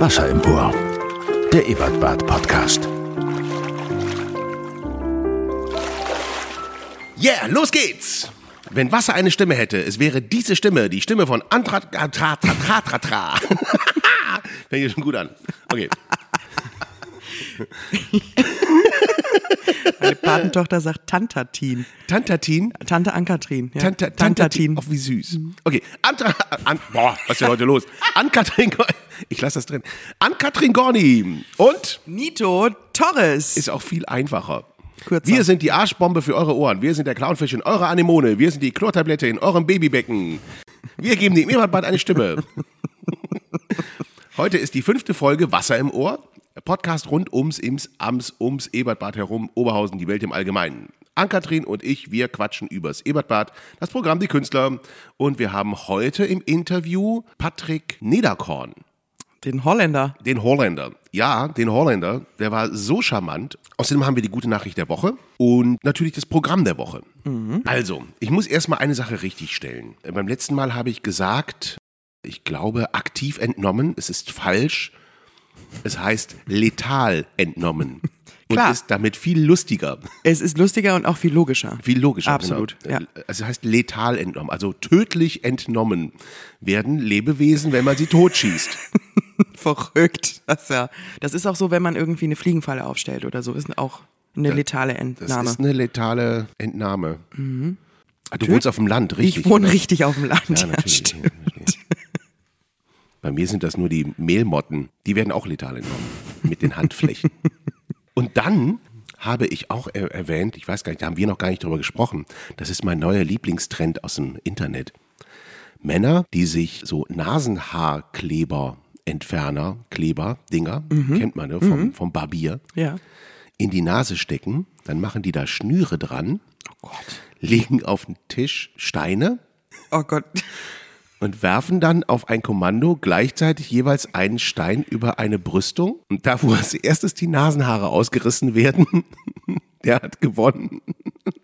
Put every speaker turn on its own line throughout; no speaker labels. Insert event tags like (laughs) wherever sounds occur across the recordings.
Wasser im Ohr. Der Ebertbad Podcast.
Yeah, los geht's! Wenn Wasser eine Stimme hätte, es wäre diese Stimme, die Stimme von Antra Tra Tra Tra Tra Tra Tra. (laughs) Fängt hier schon gut an. Okay. (laughs)
Meine Patentochter sagt Tantatin.
Tantatin.
Tante Ankatrin. Ja.
Tanta, Tantatin. Auch wie süß. Okay. Antra, (laughs) an, boah, was ist denn heute los? Ann-Kathrin Gorni. (laughs) Ich lasse das drin. Ann-Kathrin Gorni. Und
Nito Torres.
ist auch viel einfacher.
Kürzer.
Wir sind die Arschbombe für eure Ohren. Wir sind der Clownfisch in eurer Anemone. Wir sind die Chlortablette in eurem Babybecken. Wir geben dem Ebertbad eine Stimme. (laughs) Heute ist die fünfte Folge Wasser im Ohr. Podcast rund ums, ims, ams, ums Ebertbad herum, Oberhausen, die Welt im Allgemeinen. Ann-Kathrin und ich, wir quatschen übers Ebertbad, das Programm Die Künstler. Und wir haben heute im Interview Patrick Niederkorn,
Den Holländer.
den Holländer. Ja, den Holländer. Der war so charmant. Außerdem haben wir die gute Nachricht der Woche und natürlich das Programm der Woche. Also, ich muss erstmal eine Sache richtigstellen. Beim letzten Mal habe ich gesagt, ich glaube, aktiv entnommen. Es ist falsch. Es heißt letal entnommen. Und
Klar.
ist damit viel lustiger.
Es ist lustiger und auch viel logischer.
Viel logischer.
Absolut,
Genau.
ja.
Also es heißt letal entnommen. Also tödlich entnommen werden Lebewesen, wenn man sie totschießt. (laughs)
Verrückt. Das ist, ja, das ist auch so, wenn man irgendwie eine Fliegenfalle aufstellt oder so. Ist auch eine letale
Das
Entnahme.
ist eine letale Entnahme. Ah, du wohnst auf dem Land, richtig?
Mhm. ich wohne
oder?
richtig auf dem Land.
Ja, natürlich. Ja. Bei mir sind das nur die Mehlmotten. Die werden auch letal entnommen. Mit den Handflächen. (laughs) Und dann habe ich auch er erwähnt, ich weiß gar nicht, da haben wir noch gar nicht drüber gesprochen. Das ist mein neuer Lieblingstrend aus dem Internet. Männer, die sich so Nasenhaarkleber, Entferner, Kleber, Dinger, kennt man ne, vom, vom Barbier,
Ja.
in die Nase stecken, dann machen die da Schnüre dran,
Oh Gott.
legen auf den Tisch Steine
Oh Gott.
Und werfen dann auf ein Kommando gleichzeitig jeweils einen Stein über eine Brüstung. Und da, wo als erstes die Nasenhaare ausgerissen werden, (laughs) der hat gewonnen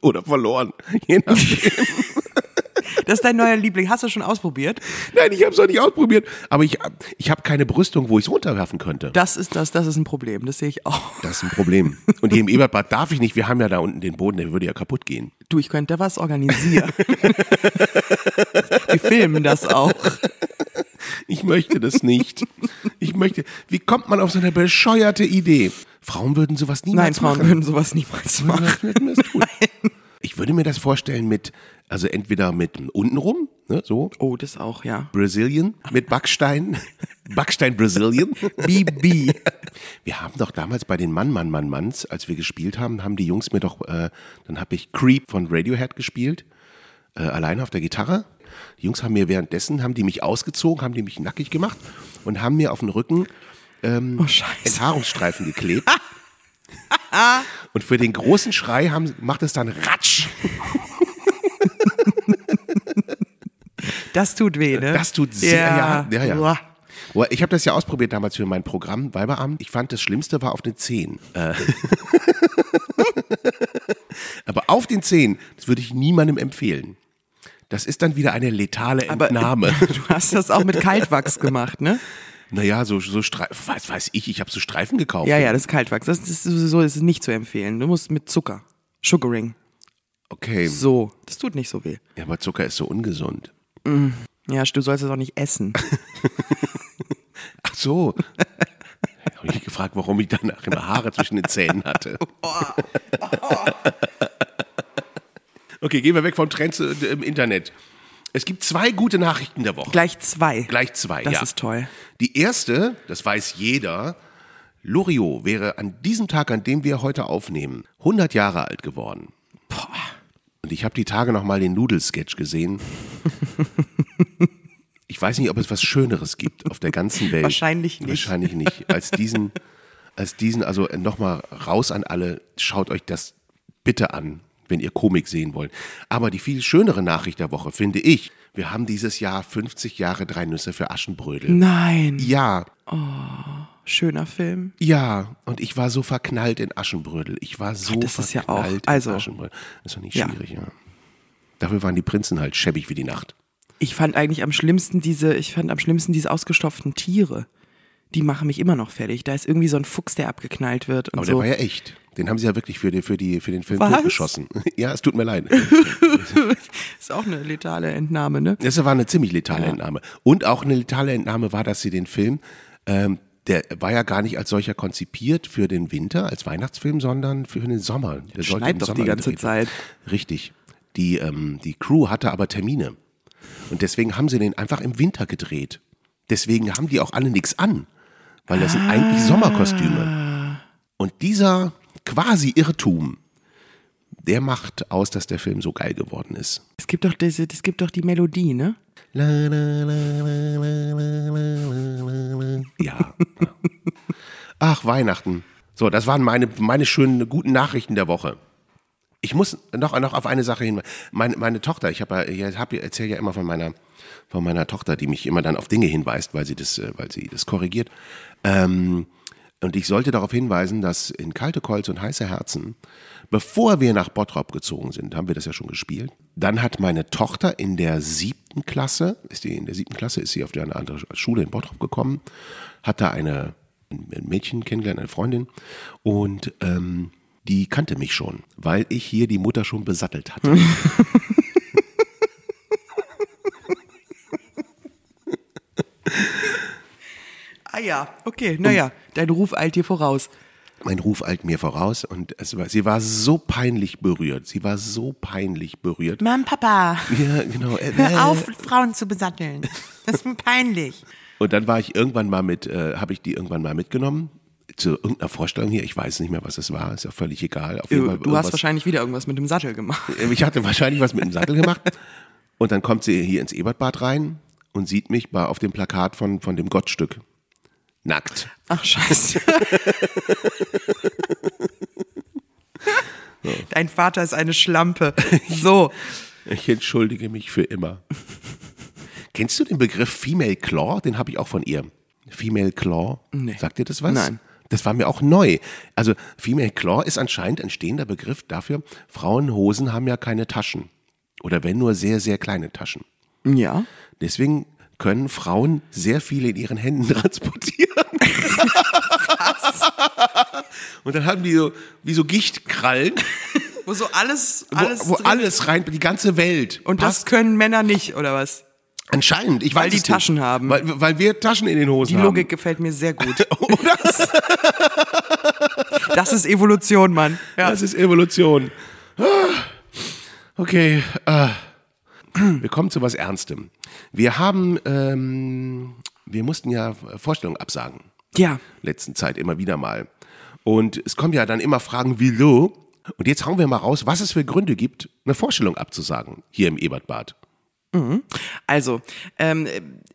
oder verloren. Je nachdem. (laughs)
Das ist dein neuer Liebling. Hast du schon ausprobiert?
Nein, ich habe es noch nicht ausprobiert, aber ich, ich habe keine Brüstung, wo ich es runterwerfen könnte.
Das ist das, das ist ein Problem. Das sehe ich auch.
Das ist ein Problem. Und hier im Ebertbad darf ich nicht. Wir haben ja da unten den Boden, der würde ja kaputt gehen.
Du, ich könnte da was organisieren. Wir filmen das auch.
Ich möchte das nicht. Ich möchte. Wie kommt man auf so eine bescheuerte Idee? Frauen würden sowas niemals
Nein, Frauen
machen.
würden sowas niemals machen.
Tun? (laughs) Ich würde mir das vorstellen mit, also entweder mit untenrum, ne, so,
Oh, das auch, ja.
Brazilian, mit Backstein, (laughs) Backstein Brazilian. (laughs)
BB.
Wir haben doch damals bei den Mann, Mann, Mann, Manns, als wir gespielt haben, haben die Jungs mir doch, äh, dann habe ich Creep von Radiohead gespielt, äh, alleine auf der Gitarre. Die Jungs haben mir währenddessen, haben die mich ausgezogen, haben die mich nackig gemacht und haben mir auf den Rücken
Oh, scheiße.
Enthaarungsstreifen geklebt. (laughs) (laughs) Und für den großen Schrei haben, macht es dann Ratsch.
Das tut weh, ne?
Das tut sehr, ja, ja, ja. Boah, Ich habe das ja ausprobiert damals für mein Programm Weiberamt. Ich fand, das Schlimmste war auf den Zehen. Äh. (laughs) Aber auf den Zehen, das würde ich niemandem empfehlen. Das ist dann wieder eine letale
Aber
Entnahme. (laughs)
du hast das auch mit Kaltwachs gemacht, ne?
Naja, so, so Streifen, was weiß ich, ich habe so Streifen gekauft.
Ja, ja, das ist Kaltwachs. Das ist sowieso das ist nicht zu empfehlen. Du musst mit Zucker. Sugaring.
Okay,
So. Das tut nicht so weh.
ja, aber Zucker ist so ungesund.
Ja, du sollst es auch nicht essen. (laughs)
Ach so. Ich habe mich gefragt, warum ich danach immer Haare zwischen den Zähnen hatte. (laughs) (laughs) Okay, gehen wir weg vom Trends äh, im Internet. Es gibt zwei gute Nachrichten der Woche.
Gleich zwei.
Gleich zwei,
Das
ja.
ist toll.
Die erste, das weiß jeder, Loriot wäre an diesem Tag, an dem wir heute aufnehmen, 100 Jahre alt geworden. Und ich habe die Tage noch mal den Nudelsketch gesehen. (laughs) Ich weiß nicht, ob es was Schöneres gibt auf der ganzen Welt.
Wahrscheinlich nicht.
Wahrscheinlich nicht. Als diesen, als diesen, also nochmal raus an alle, schaut euch das bitte an, wenn ihr Komik sehen wollt. Aber die viel schönere Nachricht der Woche finde ich, wir haben dieses Jahr 50 Jahre Drei Nüsse für Aschenbrödel.
Nein.
Ja,
Schöner Film.
ja, und ich war so verknallt in Aschenbrödel. Ich war so
das ist ja auch-
verknallt
also-
in Aschenbrödel. Das ist doch nicht
Ja.
schwierig, ja. Dafür waren die Prinzen halt schäbig wie die Nacht.
Ich fand eigentlich am schlimmsten diese, ich fand am schlimmsten diese ausgestopften Tiere. Die machen mich immer noch fertig. Da ist irgendwie so ein Fuchs, der abgeknallt wird und
Aber
so.
der war ja echt. Den haben sie ja wirklich für, die, für, die, für den Film
Was?
totgeschossen. (laughs) Ja, es tut mir leid. (laughs)
ist auch eine letale Entnahme, ne?
Das war eine ziemlich letale Entnahme. Und auch eine letale Entnahme war, dass sie den Film, ähm, der war ja gar nicht als solcher konzipiert für den Winter, als Weihnachtsfilm, sondern für den Sommer. Der
Schneit doch
Sommer
die ganze. Zeit.
Richtig. Die, ähm, die Crew hatte aber Termine. Und deswegen haben sie den einfach im Winter gedreht. Deswegen haben die auch alle nichts an. Weil das sind eigentlich
Ah.
Sommerkostüme. Und dieser quasi Irrtum, der macht aus, dass der Film so geil geworden ist.
Es gibt doch diese, es gibt doch die Melodie, ne?
Ja. Ach, Weihnachten. So, das waren meine, meine schönen, guten Nachrichten der Woche. Ich muss noch, noch auf eine Sache hin. Meine, meine Tochter, ich habe ja, ich hab, erzähle ja immer von meiner, von meiner Tochter, die mich immer dann auf Dinge hinweist, weil sie das, äh, weil sie das korrigiert. Ähm, und ich sollte darauf hinweisen, dass in Kalte Kolz und Heiße Herzen, bevor wir nach Bottrop gezogen sind, haben wir das ja schon gespielt. Dann hat meine Tochter in der siebten Klasse, ist die in der siebten Klasse, ist sie auf eine andere Schule in Bottrop gekommen, hat da eine, ein Mädchen kennengelernt, eine Freundin und ähm, die kannte mich schon, weil ich hier die Mutter schon besattelt hatte. (laughs)
ja, okay, naja, dein Ruf eilt dir voraus.
mein Ruf eilt mir voraus und es war, sie war so peinlich berührt. Sie war so peinlich berührt.
Mann, Papa,
Ja, genau. (laughs) Äh,
hör auf, Frauen zu besatteln. Das ist mir peinlich.
Und dann war ich irgendwann mal mit, äh, habe ich die irgendwann mal mitgenommen zu irgendeiner Vorstellung hier. Ich weiß nicht mehr, was es war. Ist ja völlig egal. Auf jeden
Du,
Fall
du hast
irgendwas-
wahrscheinlich wieder irgendwas mit dem Sattel gemacht.
Ich hatte wahrscheinlich was mit dem Sattel gemacht. Und dann kommt sie hier ins Ebertbad rein und sieht mich bei, auf dem Plakat von, von dem Gottstück. Nackt.
Ach, scheiße. Dein Vater ist eine Schlampe. (laughs) So.
Ich entschuldige mich für immer. Kennst du den Begriff Female Claw? Den habe ich auch von ihr. Female Claw.
Nee.
Sagt dir das was?
Nein.
Das war mir auch neu. Also Female Claw ist anscheinend ein stehender Begriff dafür, Frauenhosen haben ja keine Taschen. Oder wenn nur sehr, sehr kleine Taschen.
Ja.
Deswegen können Frauen sehr viel in ihren Händen (laughs) transportieren. Und dann haben die so, wie so Gichtkrallen,
Wo so alles,
wo
alles
wo
drin
alles rein, die ganze Welt.
Und das können Männer nicht, oder was?
Anscheinend, ich
Weil
weiß
die
es nicht.
Taschen haben.
Weil, weil wir Taschen in den Hosen
Die
haben.
Logik gefällt mir sehr gut. (laughs) Das ist Evolution, Mann. Ja.
Das ist Evolution. Ah, Okay, ah. Wir kommen zu was Ernstem. Wir haben, ähm, wir mussten ja Vorstellungen absagen.
ja.
Letzten Zeit immer wieder mal. Und es kommen ja dann immer Fragen, wieso? Und jetzt hauen wir mal raus, was es für Gründe gibt, eine Vorstellung abzusagen hier im Ebertbad.
Also, ähm,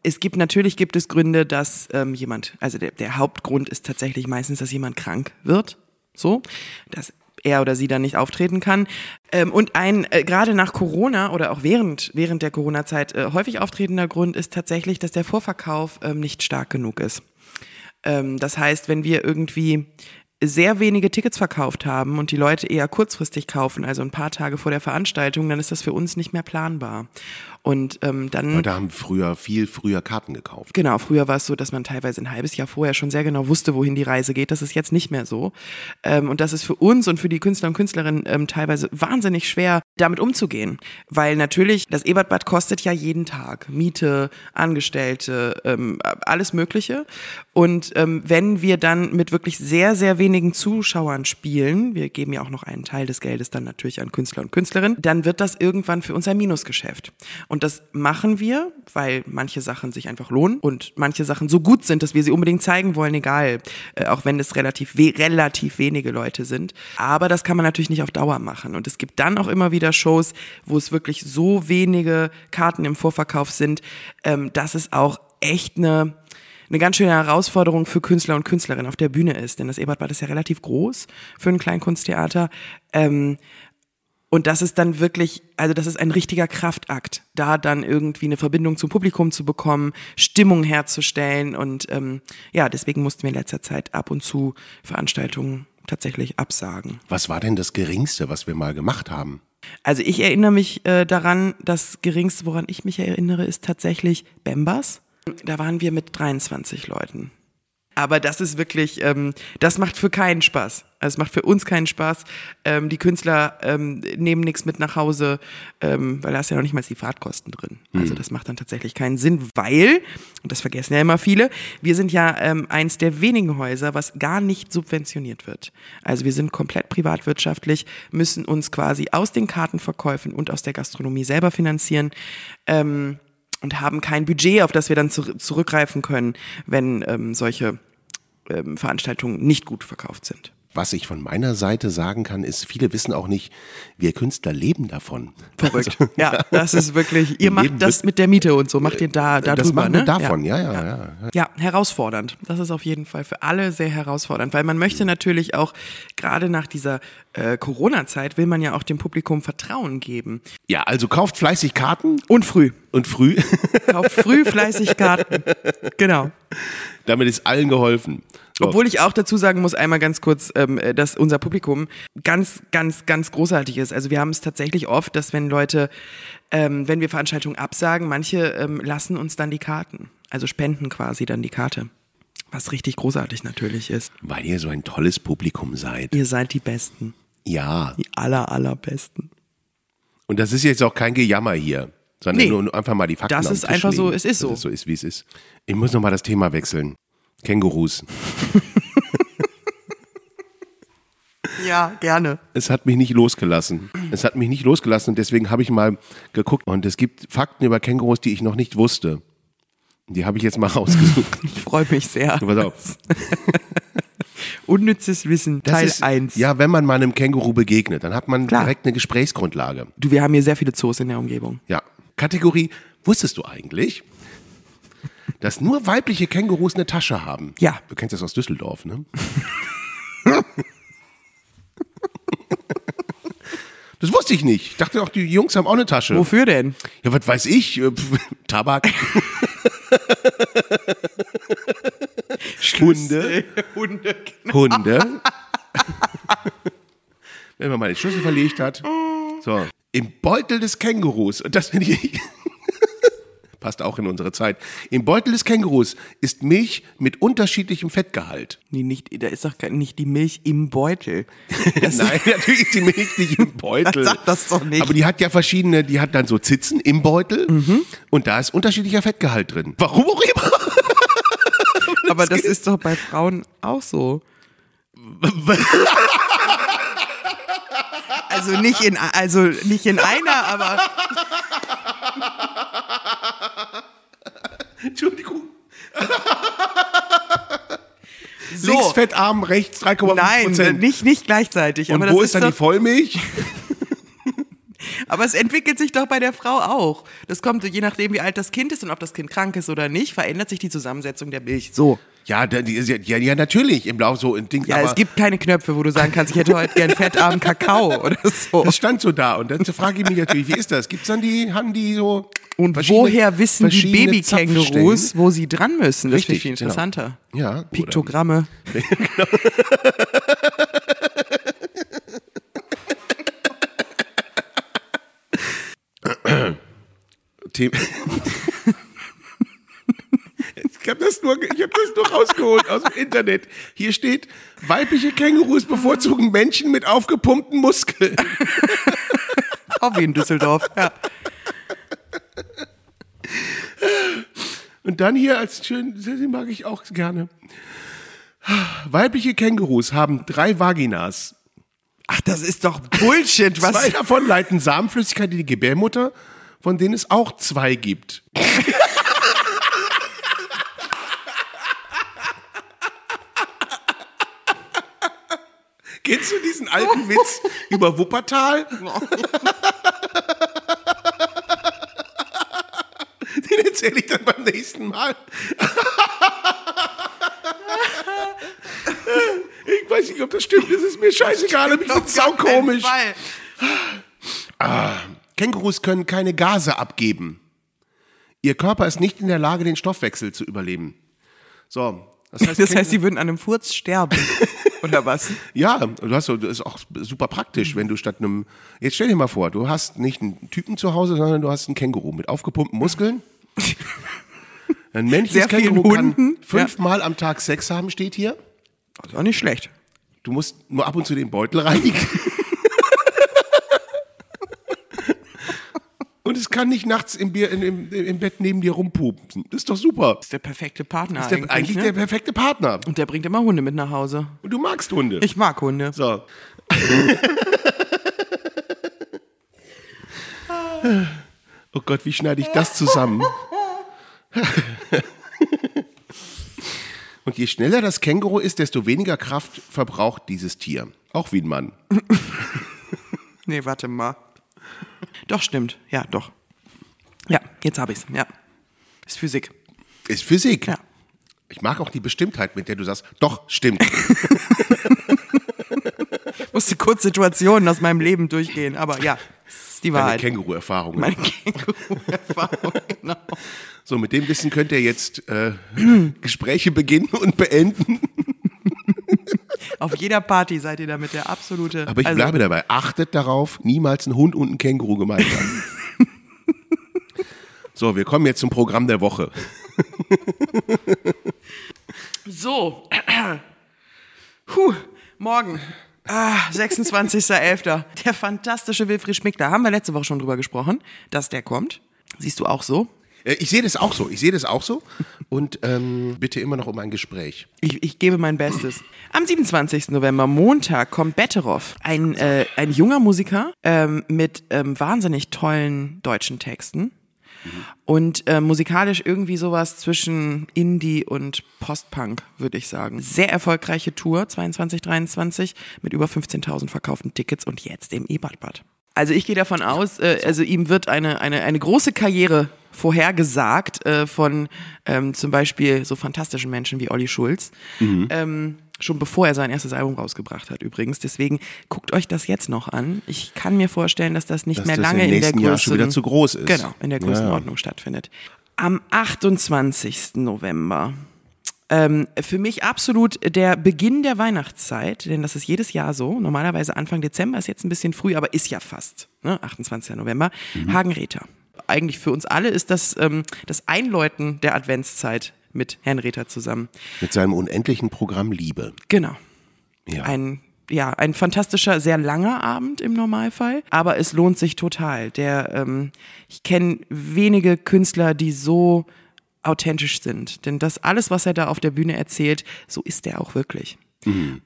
es gibt natürlich gibt es Gründe, dass ähm, jemand, also der, der Hauptgrund ist tatsächlich meistens, dass jemand krank wird, so, dass er oder sie dann nicht auftreten kann. Ähm, und ein äh, gerade nach Corona oder auch während während der Corona-Zeit äh, häufig auftretender Grund ist tatsächlich, dass der Vorverkauf ähm, nicht stark genug ist. Ähm, das heißt, wenn wir irgendwie sehr wenige Tickets verkauft haben und die Leute eher kurzfristig kaufen, also ein paar Tage vor der Veranstaltung, dann ist das für uns nicht mehr planbar. Und ähm, dann
Leute haben früher viel früher Karten gekauft.
Genau, früher war es so, dass man teilweise ein halbes Jahr vorher schon sehr genau wusste, wohin die Reise geht. Das ist jetzt nicht mehr so. Ähm, und das ist für uns und für die Künstler und Künstlerinnen ähm, teilweise wahnsinnig schwer, damit umzugehen. Weil natürlich, das Ebertbad kostet ja jeden Tag Miete, Angestellte, ähm, alles Mögliche. Und ähm, wenn wir dann mit wirklich sehr, sehr wenigen Zuschauern spielen, wir geben ja auch noch einen Teil des Geldes dann natürlich an Künstler und Künstlerinnen, dann wird das irgendwann für uns ein Minusgeschäft. Und das machen wir, weil manche Sachen sich einfach lohnen und manche Sachen so gut sind, dass wir sie unbedingt zeigen wollen, egal, äh, auch wenn es relativ, we relativ wenige Leute sind. Aber das kann man natürlich nicht auf Dauer machen. Und es gibt dann auch immer wieder Shows, wo es wirklich so wenige Karten im Vorverkauf sind, ähm, dass es auch echt eine eine ganz schöne Herausforderung für Künstler und Künstlerinnen auf der Bühne ist. Denn das Ebertbad ist ja relativ groß für ein Kleinkunsttheater. Ähm, und das ist dann wirklich, also das ist ein richtiger Kraftakt, da dann irgendwie eine Verbindung zum Publikum zu bekommen, Stimmung herzustellen. Und ähm, ja, deswegen mussten wir in letzter Zeit ab und zu Veranstaltungen tatsächlich absagen.
Was war denn das Geringste, was wir mal gemacht haben?
Also ich erinnere mich äh, daran, das Geringste, woran ich mich erinnere, ist tatsächlich Bembas. Da waren wir mit 23 Leuten. Aber das ist wirklich, ähm, das macht für keinen Spaß. Also es macht für uns keinen Spaß. Ähm, die Künstler ähm, nehmen nichts mit nach Hause, ähm, weil da ist ja noch nicht mal die Fahrtkosten drin. Also das macht dann tatsächlich keinen Sinn, weil, und das vergessen ja immer viele, wir sind ja ähm, eins der wenigen Häuser, was gar nicht subventioniert wird. Also wir sind komplett privatwirtschaftlich, müssen uns quasi aus den Kartenverkäufen und aus der Gastronomie selber finanzieren. Ähm, und haben kein Budget, auf das wir dann zu, zurückgreifen können, wenn ähm, solche ähm, Veranstaltungen nicht gut verkauft sind.
Was ich von meiner Seite sagen kann, ist, viele wissen auch nicht, wir Künstler leben davon.
Verrückt.
Also,
ja, (laughs) das ist wirklich, ihr macht
leben
das
mit-
der Miete und so, macht ihr da, da
das
drüber,
machen wir
ne?
davon, ja, ja, ja.
Ja, herausfordernd. Das ist auf jeden Fall für alle sehr herausfordernd, weil man möchte natürlich auch, gerade nach dieser äh, Corona-Zeit, will man ja auch dem Publikum Vertrauen geben.
Ja, also kauft fleißig Karten
Und früh.
Und früh, (laughs)
Kauft früh fleißig Karten. Genau.
damit ist allen geholfen. So.
Obwohl ich auch dazu sagen muss, einmal ganz kurz, ähm, dass unser Publikum ganz, ganz, ganz großartig ist. Also wir haben es tatsächlich oft, dass wenn Leute, ähm, wenn wir Veranstaltungen absagen, manche ähm, lassen uns dann die Karten. Also spenden quasi dann die Karte. Was richtig großartig natürlich ist.
Weil ihr so ein tolles Publikum seid.
Ihr seid die Besten.
Ja.
Die aller, allerbesten.
Und das ist jetzt auch kein Gejammer hier, sondern
Nee.
nur einfach mal die Fakten
Das ist einfach so,
legen,
es ist so.
Es so ist, wie es ist. Ich muss noch mal das Thema wechseln. Kängurus. (laughs)
Ja, gerne.
Es hat mich nicht losgelassen. Es hat mich nicht losgelassen und deswegen habe ich mal geguckt und es gibt Fakten über Kängurus, die ich noch nicht wusste. Die habe ich jetzt mal (laughs) rausgesucht.
Ich freue mich sehr.
Pass auf. (laughs)
Unnützes Wissen,
Das
Teil
ist,
1.
Ja, wenn man mal einem Känguru begegnet, dann hat man
Klar.
direkt eine Gesprächsgrundlage.
Du, wir haben hier sehr viele Zoos in der Umgebung.
Ja. Kategorie, wusstest du eigentlich, dass nur weibliche Kängurus eine Tasche haben?
Ja.
Du kennst das aus Düsseldorf, ne? Das wusste ich nicht. Ich dachte auch, die Jungs haben auch eine Tasche.
Wofür denn?
Ja, was weiß ich? Äh, pf, Tabak. Hunde.
Hunde.
Hunde. Wenn man mal den Schlüssel verlegt hat. So. Im Beutel des Kängurus, und das finde ich, (laughs) passt auch in unsere Zeit. Im Beutel des Kängurus ist Milch mit unterschiedlichem Fettgehalt.
Nee, nicht, da ist doch nicht die Milch im Beutel. (laughs)
Nein, natürlich ist die Milch nicht im (laughs) Beutel.
Sag das doch nicht.
Aber die hat ja verschiedene, die hat dann so Zitzen im Beutel und da ist unterschiedlicher Fettgehalt drin. Warum auch immer.
Aber das ist doch bei Frauen auch so. Also nicht in, also nicht in einer, aber
Entschuldigung.
so.
Links fettarm, rechts 3,5
Nein,
Prozent.
nicht, nicht gleichzeitig.
Und
aber das
wo
ist
ist dann
doch,
die Vollmilch? (laughs)
Aber es entwickelt sich doch bei der Frau auch. Das kommt je nachdem, wie alt das Kind ist und ob das Kind krank ist oder nicht, verändert sich die Zusammensetzung der Milch. So.
Ja, die, ist ja, ja, ja, natürlich, im Blau so ein Ding.
Ja, es gibt keine Knöpfe, wo du sagen kannst, ich hätte heute gern fettarmen Kakao (laughs) oder so.
das stand so da. Und dann frage ich mich natürlich, wie ist das? Gibt's dann die, haben die so.
Und woher wissen die Babykängurus, wo sie dran müssen? Das finde ich
Richtig,
viel
genau.
interessanter.
Ja, oder-
Piktogramme. (laughs)
Ich habe das, nur, ich hab das nur rausgeholt aus dem Internet. Hier steht, weibliche Kängurus bevorzugen Menschen mit aufgepumpten Muskeln. (laughs)
Auch wie in Düsseldorf. Ja.
Und dann hier als schön, den mag ich auch gerne. Weibliche Kängurus haben drei Vaginas.
Ach, das ist doch Bullshit.
Zwei
Was?
davon leiten Samenflüssigkeit in die Gebärmutter, von denen es auch zwei gibt. (laughs) Kennst du diesen alten Witz über Wuppertal? (laughs) (laughs) Den erzähle ich dann beim nächsten Mal. (laughs) Ich weiß nicht, ob das stimmt. Das ist mir scheißegal, aber ich finde es saukomisch.
Fall.
Kängurus können keine Gase abgeben. Ihr Körper ist nicht in der Lage, den Stoffwechsel zu überleben. So, das heißt,
Das heißt, sie würden an einem Furz sterben. (laughs) Oder was?
ja, du hast so, das ist auch super praktisch, wenn du statt einem, jetzt stell dir mal vor, du hast nicht einen Typen zu Hause, sondern du hast einen Känguru mit aufgepumpten Muskeln. (laughs) Ein männliches
Sehr
Känguru kann fünfmal am Tag Sex haben, steht hier.
Das ist auch nicht schlecht.
Du musst nur ab und zu den Beutel (laughs) reinigen. Und es kann nicht nachts im, Bier, in, im, im Bett neben dir rumpupen. Das ist doch super.
Das ist der perfekte Partner
Das ist der,
eigentlich.
eigentlich
ne?
der perfekte Partner.
Und der bringt immer Hunde mit nach Hause.
Und du magst Hunde.
Ich mag Hunde.
So. (laughs) oh Gott, wie schneide ich das zusammen? (laughs) Und je schneller das Känguru ist, desto weniger Kraft verbraucht dieses Tier. Auch wie ein Mann.
Nee, warte mal. Doch, stimmt. Ja, doch. Ja, jetzt habe ich's. Ja. Ist Physik.
Ist Physik.
Ja.
Ich mag auch die Bestimmtheit, mit der du sagst, doch, stimmt. (laughs)
Musste kurz Situationen aus meinem Leben durchgehen, aber ja, ist die Wahrheit.
Känguru-Erfahrungen.
Meine Känguru-Erfahrung, (laughs) genau.
So, mit dem Wissen könnt ihr jetzt äh, (clears throat) Gespräche beginnen und beenden. (laughs)
Auf jeder Party seid ihr damit der absolute.
Aber ich
also,
bleibe dabei. Achtet darauf, niemals ein Hund und ein Känguru gemeinsam. (laughs) so, wir kommen jetzt zum Programm der Woche.
So. Puh, morgen. Ah, 26.11. Der fantastische Wilfried Schmick. Da haben wir letzte Woche schon drüber gesprochen, dass der kommt. Siehst du auch so?
Äh, Ich sehe das auch so. Ich sehe das auch so. Und ähm, bitte immer noch um ein Gespräch.
Ich, ich gebe mein Bestes. Am 27. November, Montag, kommt Betteroff, ein, äh, ein junger Musiker ähm, mit ähm, wahnsinnig tollen deutschen Texten. Und äh, musikalisch irgendwie sowas zwischen Indie und Postpunk, würde ich sagen. Sehr erfolgreiche Tour, 22, 23, mit über 15.000 verkauften Tickets und jetzt im E-Bad-Bad. Also ich gehe davon aus, äh, also ihm wird eine, eine, eine große Karriere vorhergesagt äh, von ähm, zum Beispiel so fantastischen Menschen wie Olli Schulz. Ähm, schon bevor er sein erstes Album rausgebracht hat übrigens. Deswegen guckt euch das jetzt noch an. Ich kann mir vorstellen, dass das nicht
Dass
mehr
das
lange
im
in der Größe
wieder zu groß ist.
Genau, in der Größenordnung stattfindet. Am 28. November. Ähm, für mich absolut der Beginn der Weihnachtszeit, denn das ist jedes Jahr so. Normalerweise Anfang Dezember ist jetzt ein bisschen früh, aber ist ja fast. Ne? 28. November. Hagenräther. Eigentlich für uns alle ist das ähm, das Einläuten der Adventszeit mit Herrn Räther zusammen.
Mit seinem unendlichen Programm Liebe.
Genau.
Ja.
Ein, ja, ein fantastischer, sehr langer Abend im Normalfall, aber es lohnt sich total. Der, ähm, ich kenne wenige Künstler, die so authentisch sind. Denn das alles, was er da auf der Bühne erzählt, so ist er auch wirklich.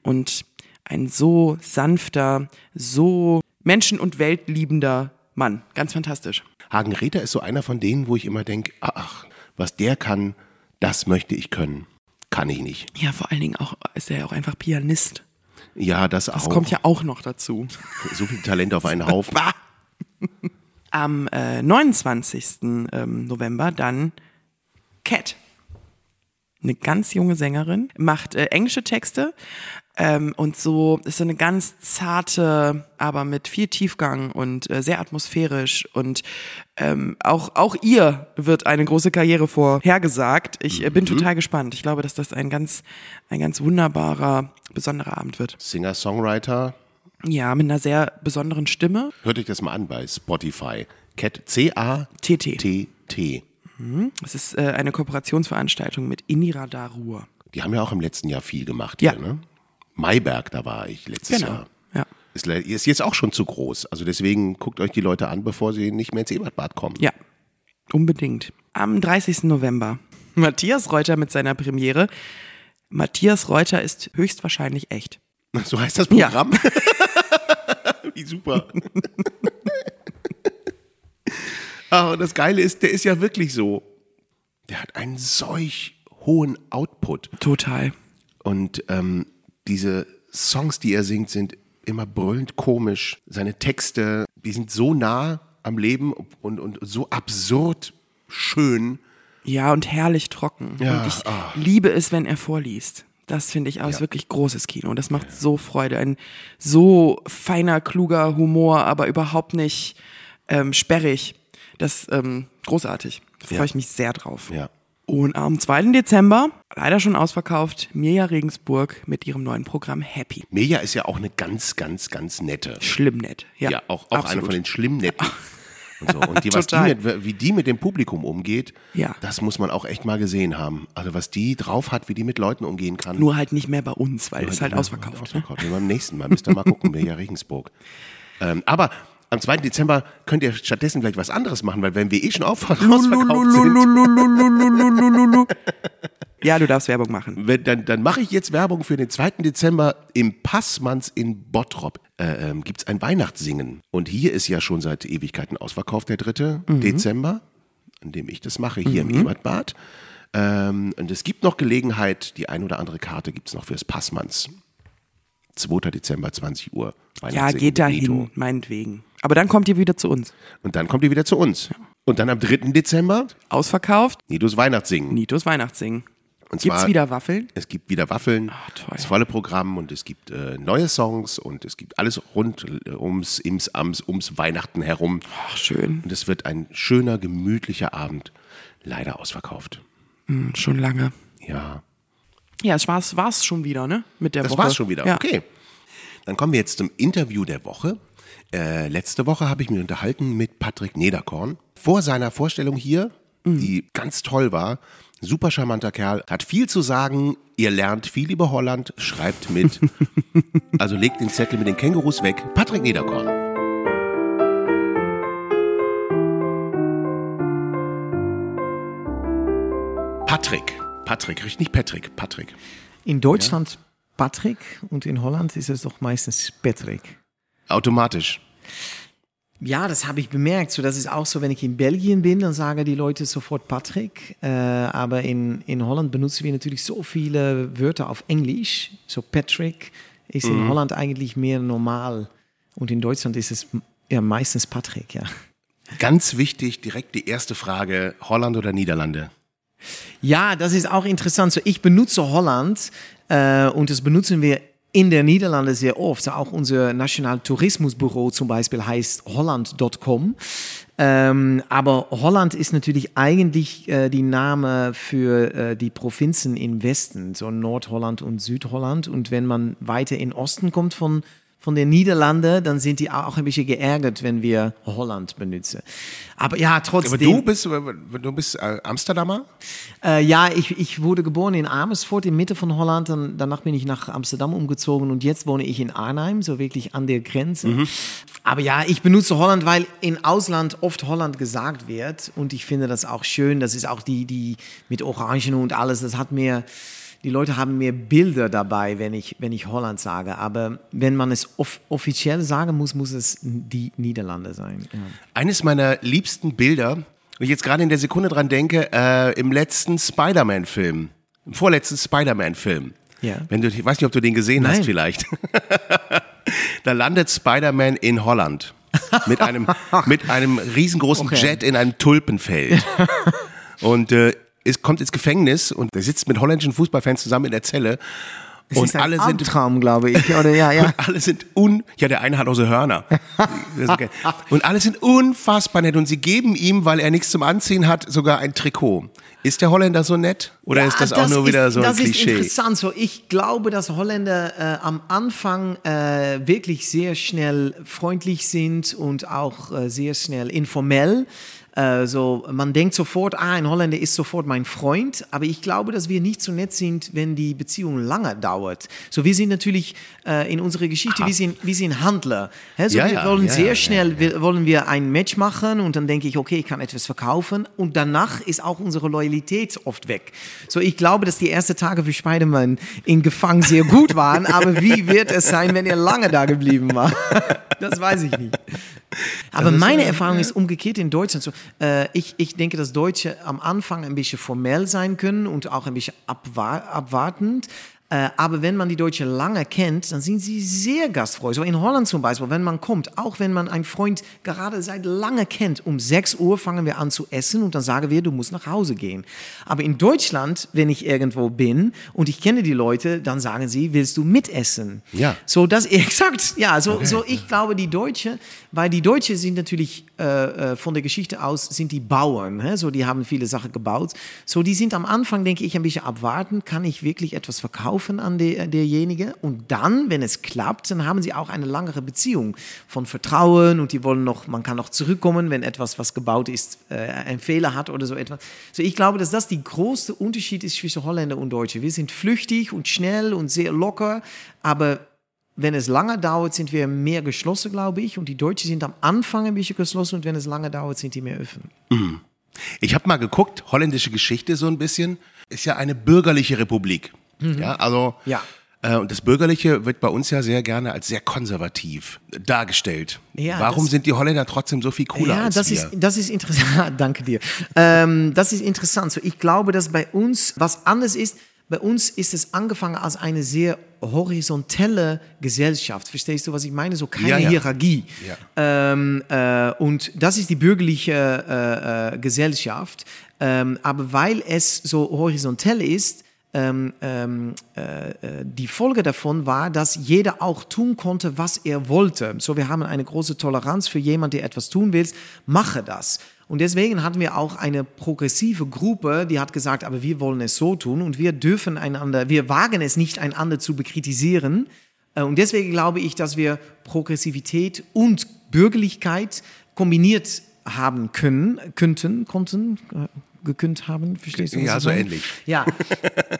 Und ein so sanfter, so Menschen- und Weltliebender Mann. Ganz fantastisch.
Hagen Räther ist so einer von denen, wo ich immer denke, ach, was der kann, das möchte ich können. Kann ich nicht.
Ja, vor allen Dingen auch, ist er ja auch einfach Pianist.
Ja, das,
Das
auch.
kommt ja auch noch dazu.
So viel Talent auf einen Haufen. (laughs)
Am äh, 29. Ähm, November dann Cat. Eine ganz junge Sängerin, macht äh, englische Texte ähm, und so ist so eine ganz zarte, aber mit viel Tiefgang und äh, sehr atmosphärisch und ähm, auch auch ihr wird eine große Karriere vorhergesagt. Ich äh, bin total gespannt. Ich glaube, dass das ein ganz ein ganz wunderbarer, besonderer Abend wird.
Singer-Songwriter.
Ja, mit einer sehr besonderen Stimme.
Hört euch das mal an bei Spotify. Cat C-A-T-T.
TT. Es ist äh, eine Kooperationsveranstaltung mit Inirada Ruhr.
Die haben ja auch im letzten Jahr viel gemacht
Ja.
hier, ne? Mayberg, da war ich letztes
Genau.
Jahr.
Ja.
Ist, ist jetzt auch schon zu groß. Also deswegen guckt euch die Leute an, bevor sie nicht mehr ins Ebertbad kommen.
Ja, unbedingt. Am 30. November. (laughs) Matthias Reuter mit seiner Premiere. Matthias Reuter ist höchstwahrscheinlich echt. (laughs)
So heißt das
Ja.
Programm. (laughs) Wie super. Ah, und das Geile ist, der ist ja wirklich so. Der hat einen solch hohen Output.
Total.
Und ähm, diese Songs, die er singt, sind immer brüllend komisch. Seine Texte, die sind so nah am Leben und, und so absurd schön.
Ja, und herrlich trocken.
Ja,
und ich
ah.
liebe es, wenn er vorliest. Das finde ich auch ist wirklich großes Kino. Das macht so Freude. Ein so feiner, kluger Humor, aber überhaupt nicht ähm, sperrig. Das ähm, großartig. Da freue
Ja.
ich mich sehr drauf.
Ja.
Und am 2. Dezember, leider schon ausverkauft, Mirja Regensburg mit ihrem neuen Programm Happy.
Mirja ist ja auch eine ganz, ganz, ganz nette.
Schlimm nett. Ja,
Ja, auch, auch eine von den schlimm netten. (laughs) So, und die, was die mit, wie die mit dem Publikum umgeht,
Ja.
das muss man auch echt mal gesehen haben. Also was die drauf hat, wie die mit Leuten umgehen kann.
Nur halt nicht mehr bei uns, weil es halt
Ja,
ausverkauft. Ne?
ausverkauft. Ja, beim nächsten Mal müsst ihr mal gucken, Mirja Regensburg. (laughs) Ähm, aber am 2. Dezember könnt ihr stattdessen vielleicht was anderes machen, weil wenn wir eh schon auf- ausverkauft sind,
Ja, du darfst Werbung machen.
wenn, dann, dann mache ich jetzt Werbung für den 2. Dezember im Passmanns in Bottrop. Äh, ähm, Gibt es ein Weihnachtssingen. Und hier ist ja schon seit Ewigkeiten ausverkauft, der 3. Dezember, an dem ich das mache, hier im Ebertbad. Ähm, und es gibt noch Gelegenheit, die ein oder andere Karte gibt es noch fürs Passmanns. 2. Dezember, 20 Uhr.
Ja, geht dahin, meinetwegen. Aber dann kommt ihr wieder zu uns.
Und dann kommt ihr wieder zu uns. Und dann am 3. Dezember,
Ausverkauft,
Nitos Weihnachtssingen.
Nitos Weihnachtssingen.
Und
Gibt's
zwar-
wieder Waffeln?
Es gibt wieder Waffeln,
Ah, toll.
das volle Programm und es gibt äh, neue Songs und es gibt alles rund ums, ims, ams, ums Weihnachten herum.
Ach, schön.
Und es wird ein schöner, gemütlicher Abend. Leider ausverkauft.
Hm, schon lange.
Ja,
Ja, es war's, war's schon wieder, ne? Mit der
das
Woche.
war's schon wieder.
Ja.
Okay. Dann kommen wir jetzt zum Interview der Woche. Äh, letzte Woche habe ich mich unterhalten mit Patrick Nederkorn. Vor seiner Vorstellung hier,
Mhm.
die ganz toll war, super charmanter Kerl, hat viel zu sagen. Ihr lernt viel über Holland, schreibt mit. (laughs) also legt den Zettel mit den Kängurus weg. Patrick Nederkorn. Patrick. Patrick, richtig nicht Patrick, Patrick.
In Deutschland Patrick und in Holland ist es doch meistens Patrick.
Automatisch.
Ja, das habe ich bemerkt. So, das ist auch so, wenn ich in Belgien bin, dann sagen die Leute sofort Patrick. Äh, aber in, in Holland benutzen wir natürlich so viele Wörter auf Englisch. So Patrick ist in Holland eigentlich mehr normal. Und in Deutschland ist es ja meistens Patrick, ja.
Ganz wichtig, direkt die erste Frage: Holland oder Niederlande?
Ja, das ist auch interessant. So, ich benutze Holland äh, und das benutzen wir in der Niederlande sehr oft. Auch unser National Tourismusbüro zum Beispiel heißt holland.com. Ähm, aber Holland ist natürlich eigentlich äh, die Name für äh, die Provinzen im Westen, so Nordholland und Südholland. Und wenn man weiter in Osten kommt von von den Niederlanden, dann sind die auch ein bisschen geärgert, wenn wir Holland benutzen. Aber ja, trotzdem.
Aber du bist, du bist äh, Amsterdamer?
Äh, ja, ich, ich wurde geboren in Amersfoort, in Mitte von Holland. Dann, danach bin ich nach Amsterdam umgezogen und jetzt wohne ich in Arnhem, so wirklich an der Grenze. Aber ja, ich benutze Holland, weil in Ausland oft Holland gesagt wird und ich finde das auch schön. Das ist auch die, die mit Orangen und alles, das hat mir. Die Leute haben mehr Bilder dabei, wenn ich, wenn ich Holland sage. Aber wenn man es off offiziell sagen muss, muss es die Niederlande sein. Ja.
Eines meiner liebsten Bilder, wo ich jetzt gerade in der Sekunde dran denke, äh, im letzten Spider-Man-Film, im vorletzten Spider-Man-Film.
Ja.
Wenn du, ich weiß nicht, ob du den gesehen
Nein.
hast vielleicht. (laughs) da landet Spider-Man in Holland mit einem, (laughs) mit einem riesengroßen
Okay.
Jet in einem Tulpenfeld. (laughs) Und äh, es kommt ins Gefängnis und er sitzt mit holländischen Fußballfans zusammen in der Zelle.
Das
und
ist
alle sind
Albtraum, glaube ich. Oder ja, ja. (laughs)
alle sind un, ja, der eine hat auch so Hörner. (laughs) Das ist geil. Und alle sind unfassbar nett und sie geben ihm, weil er nichts zum Anziehen hat, sogar ein Trikot. Ist der Holländer so nett? Oder ist das auch nur wieder
ist,
so ein
das ist
Klischee?
interessant. So, ich glaube, dass Holländer äh, am Anfang äh, wirklich sehr schnell freundlich sind und auch äh, sehr schnell informell. Äh, so, man denkt sofort, ah, ein Holländer ist sofort mein Freund, aber ich glaube, dass wir nicht so nett sind, wenn die Beziehung lange dauert. So, wir sind natürlich äh, in unserer Geschichte, wir sind, wir sind Handler. Hä? So,
Ja,
wir
ja,
wollen
ja,
sehr schnell wir, wollen wir ein Match machen und dann denke ich, okay, ich kann etwas verkaufen und danach ist auch unsere Loyalität oft weg. So, ich glaube, dass die ersten Tage für Spider-Man in Gefangen sehr gut waren, (laughs) aber wie wird es sein, wenn er lange da geblieben war? (laughs) Das weiß ich nicht. Aber meine Erfahrung ist umgekehrt in Deutschland. So, äh, ich, ich denke, dass Deutsche am Anfang ein bisschen formell sein können und auch ein bisschen abwa abwartend. Äh, aber wenn man die Deutschen lange kennt, dann sind sie sehr gastfreundlich. So in Holland zum Beispiel, wenn man kommt, auch wenn man einen Freund gerade seit lange kennt, um 6 Uhr fangen wir an zu essen und dann sagen wir, du musst nach Hause gehen. Aber in Deutschland, wenn ich irgendwo bin und ich kenne die Leute, dann sagen sie, willst du mitessen?
Ja.
So, das (laughs) exakt, ja, so, so ich glaube, die Deutsche, weil die Deutsche sind natürlich äh, äh, von der Geschichte aus, sind die Bauern, hä? so die haben viele Sachen gebaut. So, die sind am Anfang, denke ich, ein bisschen abwarten, kann ich wirklich etwas verkaufen? Verkaufen an die, derjenige. Und dann, wenn es klappt, dann haben sie auch eine langere Beziehung von Vertrauen und die wollen noch, man kann noch zurückkommen, wenn etwas, was gebaut ist, äh, einen Fehler hat oder so etwas. So, ich glaube, dass das die größte Unterschied ist zwischen Holländer und Deutsche. Wir sind flüchtig und schnell und sehr locker, aber wenn es lange dauert, sind wir mehr geschlossen, glaube ich. Und die Deutschen sind am Anfang ein bisschen geschlossen und wenn es lange dauert, sind die mehr offen.
Ich habe mal geguckt, holländische Geschichte so ein bisschen, ist ja eine bürgerliche Republik. Ja, also
Mhm. Ja.
äh, und das Bürgerliche wird bei uns ja sehr gerne als sehr konservativ dargestellt.
Ja,
Warum sind die Holländer trotzdem so viel cooler
ja,
als
das
wir?
ist, das ist interessant. (laughs) Danke dir. Ähm, das ist interessant. So, ich glaube, dass bei uns was anders ist. Bei uns ist es angefangen als eine sehr horizontelle Gesellschaft. Verstehst du, was ich meine? So keine
Ja, ja.
Hierarchie.
Ja.
Ähm, äh, und das ist die bürgerliche äh, äh, Gesellschaft. Ähm, aber weil es so horizontell ist, ähm, ähm, äh, äh, die Folge davon war, dass jeder auch tun konnte, was er wollte. So, wir haben eine große Toleranz für jemanden, der etwas tun will, mache das. Und deswegen hatten wir auch eine progressive Gruppe, die hat gesagt, aber wir wollen es so tun und wir dürfen einander, wir wagen es nicht, einander zu bekritisieren. Äh, Und deswegen glaube ich, dass wir Progressivität und Bürgerlichkeit kombiniert haben können, könnten, konnten, äh, gekündigt haben, verstehst du? was
Ja, so
meine?
ähnlich.
Ja,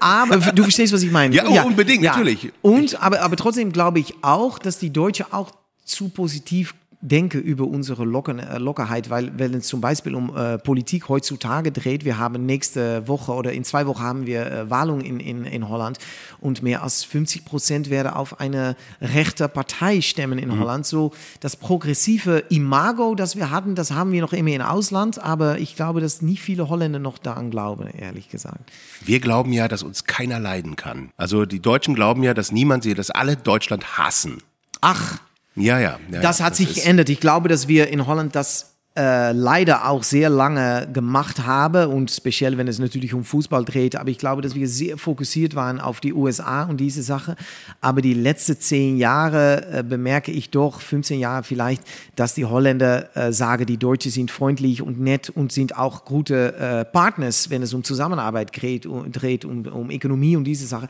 aber du verstehst, was ich meine.
Ja, oh, unbedingt, natürlich.
Und, aber, aber trotzdem glaube ich auch, dass die Deutsche auch zu positiv denke über unsere Locken, äh, Lockerheit, weil wenn es zum Beispiel um äh, Politik heutzutage dreht, wir haben nächste Woche oder in zwei Wochen haben wir äh, Wahlen in, in, in Holland und mehr als 50 Prozent werden auf eine rechte Partei stemmen in Holland. So das progressive Imago, das wir hatten, das haben wir noch immer im Ausland, aber ich glaube, dass nie viele Holländer noch daran glauben, ehrlich gesagt.
Wir glauben ja, dass uns keiner leiden kann. Also die Deutschen glauben ja, dass niemand sie, dass alle Deutschland hassen.
Ach,
Ja, ja. ja
das hat sich
ist-
geändert. Ich glaube, dass wir in Holland das äh, leider auch sehr lange gemacht haben und speziell, wenn es natürlich um Fußball dreht. Aber ich glaube, dass wir sehr fokussiert waren auf die USA und diese Sache. Aber die letzten zehn Jahre äh, bemerke ich doch, 15 Jahre vielleicht, dass die Holländer äh, sagen, die Deutschen sind freundlich und nett und sind auch gute äh, Partners, wenn es um Zusammenarbeit dreht, um, dreht um, um Ökonomie und diese Sache.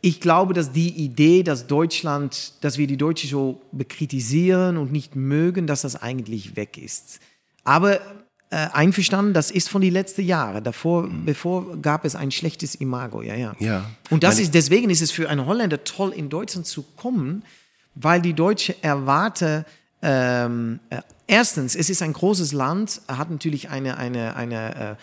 Ich glaube, dass die Idee, dass Deutschland, dass wir die Deutschen so bekritisieren und nicht mögen, dass das eigentlich weg ist. Aber äh, einverstanden, das ist von den letzten Jahren. Davor, bevor gab es ein schlechtes Imago, ja, ja.
Ja.
Und das ist, deswegen ist es für einen Holländer toll, in Deutschland zu kommen, weil die Deutsche erwarte, ähm, äh, erstens, es ist ein großes Land, hat natürlich eine, eine, eine äh,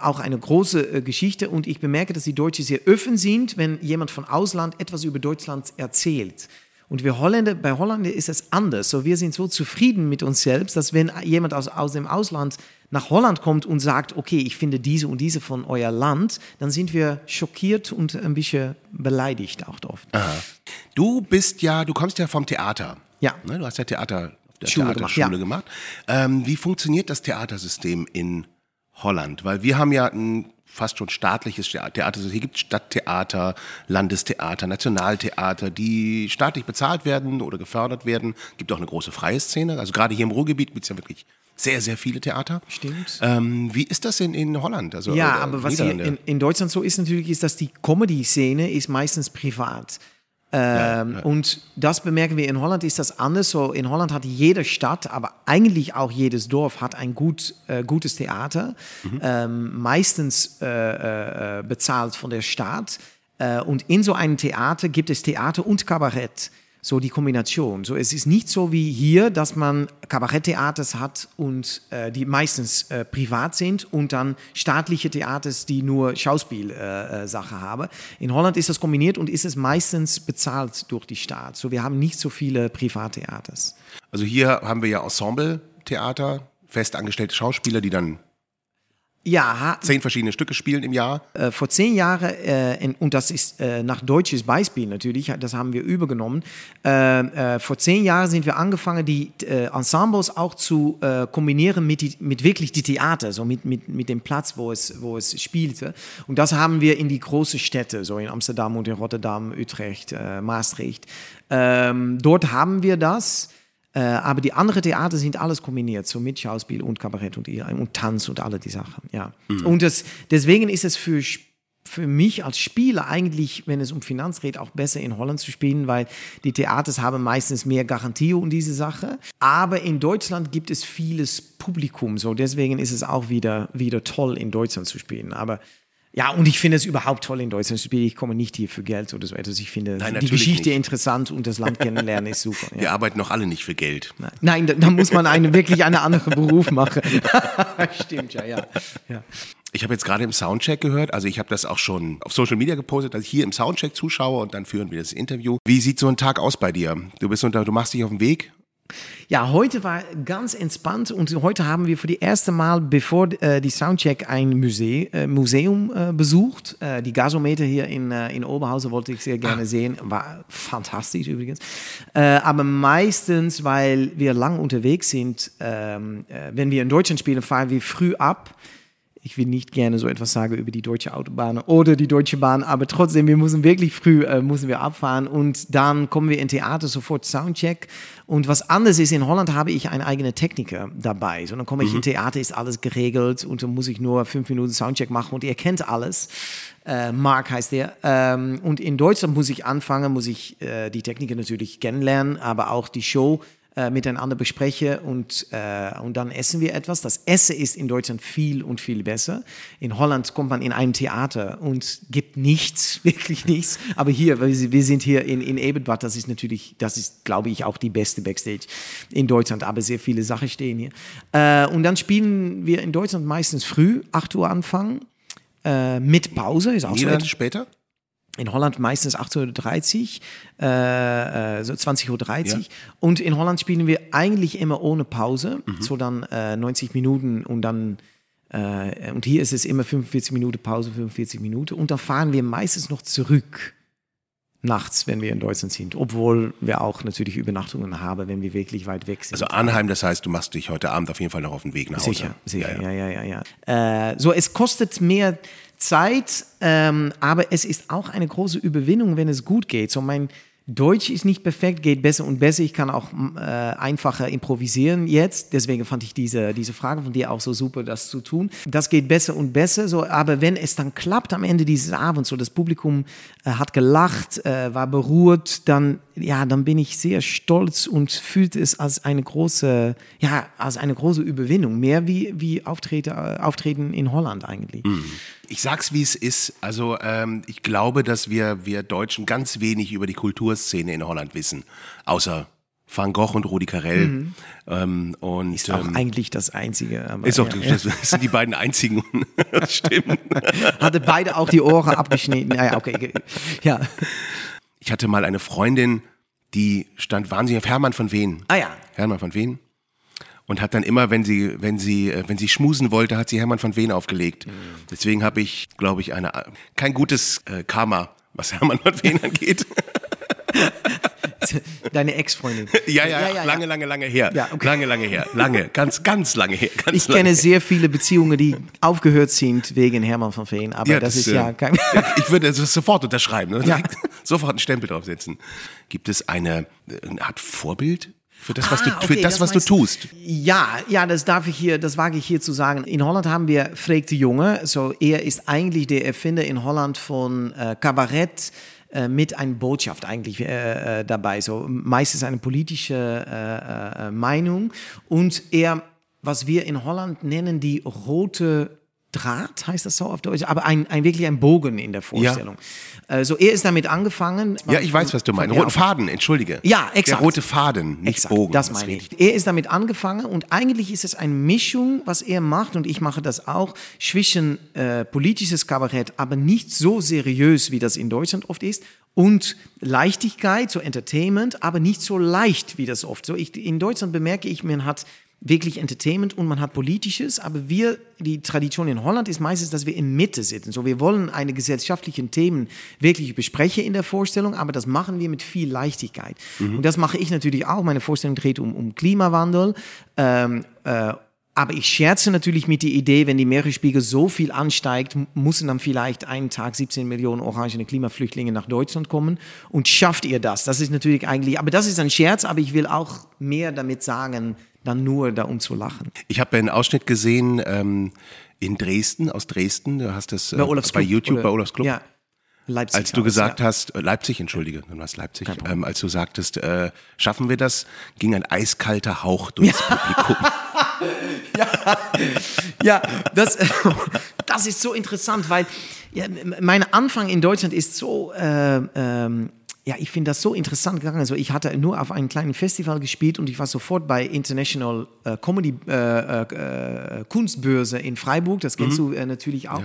auch eine große äh, Geschichte und ich bemerke, dass die Deutschen sehr offen sind, wenn jemand von Ausland etwas über Deutschland erzählt. Und wir Holländer, bei Holländer ist es anders. So, wir sind so zufrieden mit uns selbst, dass wenn jemand aus, aus dem Ausland nach Holland kommt und sagt, okay, ich finde diese und diese von euer Land, dann sind wir schockiert und ein bisschen beleidigt auch oft.
Du bist ja, du kommst ja vom Theater.
Ja.
Ne, du hast ja Theater, der
Schule
Theaterschule
gemacht, ja.
gemacht. Ähm, wie funktioniert das Theatersystem in Holland? Weil wir haben ja ein fast schon staatliches Theatersystem. Hier gibt es Stadttheater, Landestheater, Nationaltheater, die staatlich bezahlt werden oder gefördert werden. Gibt auch eine große freie Szene. Also gerade hier im Ruhrgebiet gibt es ja wirklich sehr, sehr viele Theater.
Stimmt.
Ähm, wie ist das in, in Holland? Also,
Ja, aber was hier in, in Deutschland so ist natürlich, ist, dass die Comedy-Szene ist meistens privat. Ähm, Und das bemerken wir in Holland, ist das anders. So in Holland hat jede Stadt, aber eigentlich auch jedes Dorf hat ein gut, äh, gutes Theater, ähm, meistens äh, äh, bezahlt von der Stadt. Äh, und in so einem Theater gibt es Theater und Kabarett. So die Kombination. So, es ist nicht so wie hier, dass man Kabaretttheaters hat und äh, die meistens äh, privat sind und dann staatliche Theaters, die nur Schauspielsache äh, Sache haben. In Holland ist das kombiniert und ist es meistens bezahlt durch die Staat. So, wir haben nicht so viele Privattheaters.
Also hier haben wir ja Ensemble-Theater, festangestellte Schauspieler, die dann
Ja,
zehn verschiedene Stücke spielen im Jahr.
äh, vor zehn Jahren, äh, in, und das ist äh, nach deutsches Beispiel natürlich, das haben wir übergenommen, äh, äh, vor zehn Jahren sind wir angefangen, die äh, Ensembles auch zu kombinieren mit, die, mit wirklich die Theater, so mit, mit, mit dem Platz, wo es, wo es spielte. Und das haben wir in die großen Städte, so in Amsterdam und in Rotterdam, Utrecht, Maastricht. Ähm, dort haben wir das. Äh, aber die anderen Theater sind alles kombiniert, so mit Schauspiel und Kabarett und, und Tanz und alle die Sachen. Ja. Und das, deswegen ist es für, für mich als Spieler eigentlich, wenn es um Finanz geht, auch besser in Holland zu spielen, weil die Theaters haben meistens mehr Garantie um diese Sache. Aber in Deutschland gibt es vieles Publikum, so deswegen ist es auch wieder, wieder toll, in Deutschland zu spielen. Aber ja, und ich finde es überhaupt toll, in Deutschland zu spielen. Ich komme nicht hier für Geld oder so etwas. Ich finde
Nein,
die Geschichte
nicht.
interessant und das Land kennenlernen ist super. (laughs) Ja.
Wir arbeiten noch alle nicht für Geld.
Nein, da, da muss man eine, wirklich einen anderen Beruf machen. (laughs) Stimmt, ja, ja. ja.
Ich habe jetzt gerade im Soundcheck gehört, also ich habe das auch schon auf Social Media gepostet, dass ich hier im Soundcheck zuschaue und dann führen wir das Interview. Wie sieht so ein Tag aus bei dir? Du bist unter, du machst dich auf den Weg.
Ja, heute war ganz entspannt und heute haben wir für die erste Mal, bevor äh, die Soundcheck, ein Muse äh, Museum äh, besucht. Äh, die Gasometer hier in, äh, in Oberhausen wollte ich sehr gerne sehen. War fantastisch übrigens. Äh, aber meistens, weil wir lang unterwegs sind, ähm, äh, wenn wir in Deutschland spielen, fahren wir früh ab. Ich will nicht gerne so etwas sagen über die deutsche Autobahn oder die Deutsche Bahn, aber trotzdem, wir müssen wirklich früh äh, müssen wir abfahren und dann kommen wir in Theater sofort Soundcheck. Und was anders ist, in Holland habe ich einen eigenen Techniker dabei. So, dann komme ich in Theater, ist alles geregelt und dann muss ich nur fünf Minuten Soundcheck machen und er kennt alles. Äh, Mark heißt der. Ähm, und in Deutschland muss ich anfangen, muss ich äh, die Techniker natürlich kennenlernen, aber auch die Show äh, miteinander bespreche und, äh, und dann essen wir etwas. Das Essen ist in Deutschland viel und viel besser. In Holland kommt man in ein Theater und gibt nichts, (laughs) wirklich nichts. Aber hier, wir sind hier in, in Ebenbad, das ist natürlich, das ist, glaube ich, auch die beste Backstage in Deutschland, aber sehr viele Sachen stehen hier. Äh, und dann spielen wir in Deutschland meistens früh, 8 Uhr anfangen, äh, mit Pause, ist auch so
Niederlande
etwas.
später?
In Holland meistens 18.30 Uhr, äh, äh, so 20.30 Uhr.
Ja.
Und in Holland spielen wir eigentlich immer ohne Pause,
Mhm.
so dann äh, 90 Minuten und dann, äh, und hier ist es immer 45 Minuten Pause, 45 Minuten. Und dann fahren wir meistens noch zurück nachts, wenn wir in Deutschland sind. Obwohl wir auch natürlich Übernachtungen haben, wenn wir wirklich weit weg sind.
Also Arnheim, das heißt, du machst dich heute Abend auf jeden Fall noch auf den Weg nach Hause.
Sicher, sicher,
Ja, ja.
ja, ja, ja. ja. Äh, so, es kostet mehr Zeit, ähm, aber es ist auch eine große Überwindung, wenn es gut geht. So, mein Deutsch ist nicht perfekt, geht besser und besser. Ich kann auch äh, einfacher improvisieren jetzt. Deswegen fand ich diese, diese Frage von dir auch so super, das zu tun. Das geht besser und besser. So, aber wenn es dann klappt am Ende dieses Abends, so das Publikum äh, hat gelacht, äh, war beruhrt, dann ja, dann bin ich sehr stolz und fühlt es als eine große, ja, als eine große Überwindung. Mehr wie, wie Auftrete, äh, Auftreten in Holland eigentlich.
Ich sag's, wie es ist. Also ähm, ich glaube, dass wir, wir Deutschen ganz wenig über die Kulturszene in Holland wissen. Außer Van Gogh und Rudi Carell. Ähm, und
Mhm. Ist auch
ähm,
eigentlich das Einzige. Aber,
ist auch,
ja, ja.
das sind die beiden einzigen. (laughs) Stimmt.
Hatte beide auch die Ohren abgeschnitten. Ja, ja, okay. Ja.
Ich hatte mal eine Freundin, die stand wahnsinnig auf Hermann von Wehen.
Ah ja.
Hermann von Wehen. Und hat dann immer, wenn sie, wenn sie, äh, wenn sie schmusen wollte, hat sie Hermann von Wehen aufgelegt.
Mhm.
Deswegen habe ich, glaube ich, eine, kein gutes äh, Karma, was Hermann von Wehen (laughs) angeht. (laughs)
Deine Ex-Freundin. (laughs)
ja, ja, lange, lange, lange her.
Ja, okay.
Lange, lange her. Lange, ganz, ganz lange her. Ganz
Ich
lange
kenne
her.
sehr viele Beziehungen, die aufgehört sind wegen Hermann von Veen, aber das, ist
äh,
ja kein.
Ich würde das sofort unterschreiben. Ne?
Ja.
Sofort einen Stempel draufsetzen. Gibt es eine, eine Art Vorbild für das, was
Ah,
du, für
okay,
das,
das
was du tust?
Ja, ja, das darf ich hier, das wage ich hier zu sagen. In Holland haben wir Freek de Jonge. So, er ist eigentlich der Erfinder in Holland von äh, Kabarett äh, mit einer Botschaft eigentlich äh, äh, dabei. So meistens eine politische äh, äh, Meinung. Und er, was wir in Holland nennen, die rote Draht, heißt das so auf Deutsch, aber ein, ein wirklich ein Bogen in der Vorstellung. Äh, so, er ist damit angefangen.
Ja, ich weiß, was du meinst. Roten Faden, entschuldige.
Ja, exakt.
Der rote Faden, nicht
Exakt,
Bogen.
Das meine ich. Er ist damit angefangen und eigentlich ist es eine Mischung, was er macht und ich mache das auch, zwischen äh, politisches Kabarett, aber nicht so seriös, wie das in Deutschland oft ist, und Leichtigkeit, so Entertainment, aber nicht so leicht, wie das oft so. Ich, in Deutschland bemerke ich, man hat wirklich Entertainment und man hat Politisches, aber wir, die Tradition in Holland ist meistens, dass wir in Mitte sitzen. So, wir wollen eine gesellschaftlichen Themen wirklich besprechen in der Vorstellung, aber das machen wir mit viel Leichtigkeit. Und das mache ich natürlich auch. Meine Vorstellung dreht um, um Klimawandel. Ähm, äh, aber ich scherze natürlich mit der Idee, wenn die Meeresspiegel so viel ansteigt, müssen dann vielleicht einen Tag 17 Millionen orangene Klimaflüchtlinge nach Deutschland kommen. Und schafft ihr das? Das ist natürlich eigentlich, aber das ist ein Scherz, aber ich will auch mehr damit sagen, dann nur da um zu lachen.
Ich habe einen Ausschnitt gesehen ähm, in Dresden, aus Dresden, du hast das äh,
Bei
bei YouTube,
oder-
bei Olafs Club.
Ja. Leipzig.
Als du gesagt
ja.
hast, äh, Leipzig, entschuldige, dann war es Leipzig, ähm, als du sagtest, äh, schaffen wir das, ging ein eiskalter Hauch durchs Publikum. (laughs)
Ja, das, (laughs) das ist so interessant, weil ja, mein Anfang in Deutschland ist so, äh, ähm, ja, ich finde das so interessant gegangen. Also ich hatte nur auf einem kleinen Festival gespielt und ich war sofort bei International äh, Comedy äh, äh, Kunstbörse in Freiburg, das kennst du äh, natürlich auch.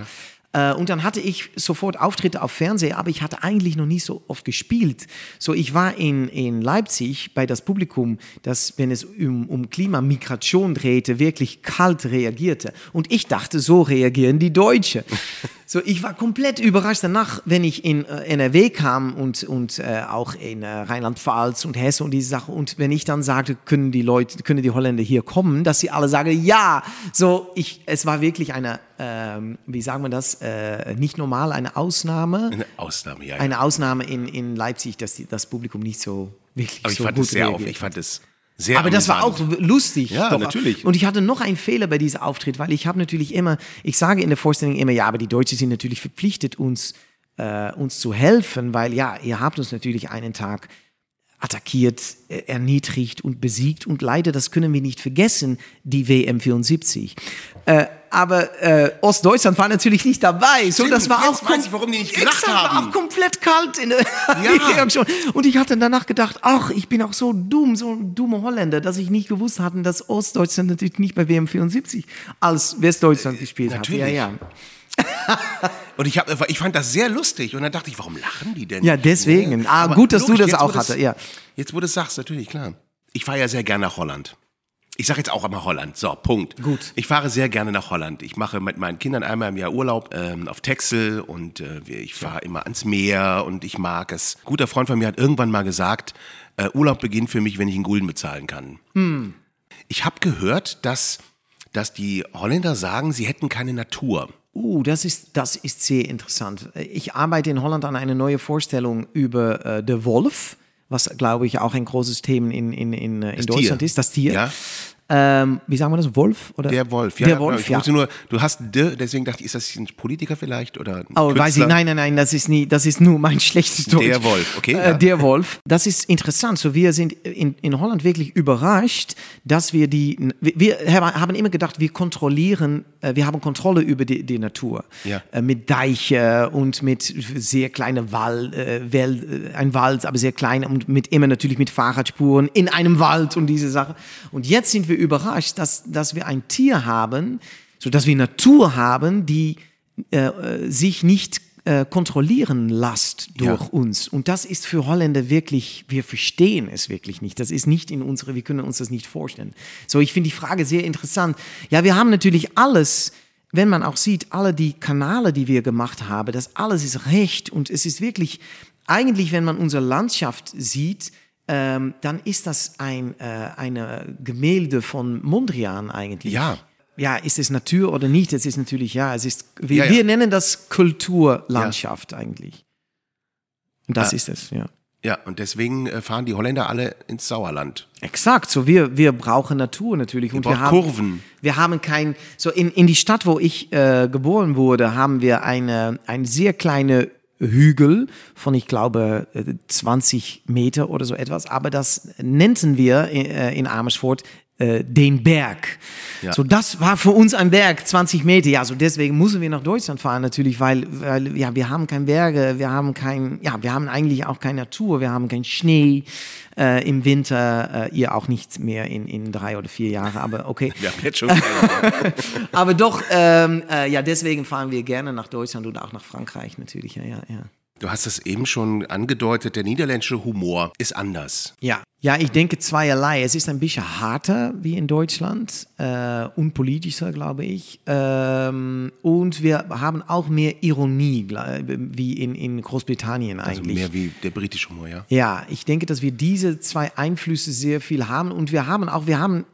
Äh, und dann hatte ich sofort Auftritte auf Fernsehen, aber ich hatte eigentlich noch nie so oft gespielt. So, ich war in, in Leipzig bei das Publikum, das, wenn es um, um Klimamigration drehte, wirklich kalt reagierte. Und ich dachte, so reagieren die Deutsche. (laughs) So, ich war komplett überrascht danach, wenn ich in äh, NRW kam und, und äh, auch in äh, Rheinland-Pfalz und Hesse und diese Sachen. Und wenn ich dann sagte, können die Leute, können die Holländer hier kommen, dass sie alle sagen, ja. So, ich, es war wirklich eine, ähm, wie sagen wir das, äh, nicht normal, eine Ausnahme.
Eine Ausnahme, ja. ja.
Eine Ausnahme in, in Leipzig, dass die, das Publikum nicht so wirklich
Aber ich
so
fand
gut
es sehr auf, ich fand es sehr
aber das war auch
amüsant.
lustig.
Ja, natürlich.
Und ich hatte noch einen Fehler bei diesem Auftritt, weil ich habe natürlich immer, ich sage in der Vorstellung immer, ja, aber die Deutschen sind natürlich verpflichtet, uns, äh, uns zu helfen, weil ja, ihr habt uns natürlich einen Tag attackiert, äh, erniedrigt und besiegt und leider, das können wir nicht vergessen, die WM 74. Äh, aber äh, Ostdeutschland war natürlich nicht dabei. So, das war auch
weiß ich, warum die nicht gelacht haben.
auch komplett kalt in der
Ja. (laughs)
Und ich hatte danach gedacht, ach, ich bin auch so dumm, so ein dummer Holländer, dass ich nicht gewusst hatte, dass Ostdeutschland natürlich nicht bei WM 74 als Westdeutschland gespielt hat.
natürlich.
Ja, ja.
Und ich, hab, ich fand das sehr lustig und dann dachte ich, warum lachen die denn?
Ja, deswegen. Ah,
Aber
gut, dass du das
jetzt,
auch hatte, ja.
Jetzt, wo du es sagst, natürlich, klar. Ich fahre ja sehr gerne nach Holland. Ich sage jetzt auch einmal Holland. So, Punkt.
Gut.
Ich fahre sehr gerne nach Holland. Ich mache mit meinen Kindern einmal im Jahr Urlaub ähm, auf Texel und äh, ich fahre immer ans Meer und ich mag es. Ein guter Freund von mir hat irgendwann mal gesagt, äh, Urlaub beginnt für mich, wenn ich einen Gulden bezahlen kann.
Hm.
Ich habe gehört, dass, dass die Holländer sagen, sie hätten keine Natur.
Uh, das ist, das ist sehr interessant. Ich arbeite in Holland an einer neuen Vorstellung über äh, der Wolf, was, glaube ich, auch ein großes Thema in, in, in, äh, in Deutschland
Tier.
ist, das Tier.
Ja.
Ähm, wie sagen wir das? Wolf? Oder?
Der Wolf,
Der
ja.
Wolf,
ich
ja.
nur, du hast de, deswegen dachte ich, ist das ein Politiker vielleicht oder
Oh, weiß ich,
Künstler?
nein, nein, nein, das ist nie, das ist nur mein (laughs) schlechtes Deutsch.
Der Wolf, okay,
Äh,
ja.
Der Wolf. Das ist interessant. So, wir sind in, in Holland wirklich überrascht, dass wir die, wir, wir haben immer gedacht, wir kontrollieren, äh, wir haben Kontrolle über die, die Natur.
Ja.
Äh, Mit Deiche und mit sehr kleinen Wald, äh, Wel- äh, ein Wald, aber sehr klein und mit immer natürlich mit Fahrradspuren in einem Wald und diese Sache. Und jetzt sind wir überrascht, dass, dass wir ein Tier haben, so dass wir Natur haben, die äh, sich nicht äh, kontrollieren lässt durch
Ja.
uns. Und das ist für Holländer wirklich, wir verstehen es wirklich nicht. Das ist nicht in unsere, wir können uns das nicht vorstellen. So, ich finde die Frage sehr interessant. Ja, wir haben natürlich alles, wenn man auch sieht, alle die Kanäle, die wir gemacht haben, das alles ist recht und es ist wirklich, eigentlich, wenn man unsere Landschaft sieht, ähm, dann ist das ein äh, eine Gemälde von Mondrian eigentlich.
Ja.
Ja, ist es Natur oder nicht? Es ist natürlich, ja, es ist, wir,
Ja, ja.
wir nennen das Kulturlandschaft eigentlich. Und das
Ah.
ist es, ja.
Ja, und deswegen äh, fahren die Holländer alle ins Sauerland.
Exakt, so wir, wir brauchen Natur natürlich. Und wir
braucht
haben,
Kurven.
Wir haben kein, so in, in die Stadt, wo ich äh, geboren wurde, haben wir eine, ein sehr kleine Hügel von, ich glaube, äh, 20 Meter oder so etwas. Aber das nannten wir äh, in Amersfoort äh, den Berg.
Ja.
So, das war für uns ein Berg, 20 Meter. Ja, so deswegen müssen wir nach Deutschland fahren natürlich, weil, weil ja, wir haben keine Berge, wir haben kein, ja, wir haben eigentlich auch keine Natur, wir haben keinen Schnee äh, im Winter, äh, ihr auch nicht mehr in, in drei oder vier Jahren, aber okay. (laughs)
Wir haben jetzt schon (laughs)
Aber doch, ähm, äh, ja, deswegen fahren wir gerne nach Deutschland und auch nach Frankreich natürlich, ja, ja, ja.
Du hast es eben schon angedeutet, der niederländische Humor ist anders.
Ja. Ja, ich denke zweierlei. Es ist ein bisschen harter wie in Deutschland, äh, unpolitischer, glaube ich. Ähm, und wir haben auch mehr Ironie, wie in, in Großbritannien
Also
eigentlich.
mehr wie der britische Humor, ja.
Ja, ich denke, dass wir diese zwei Einflüsse sehr viel haben und wir haben auch, wir haben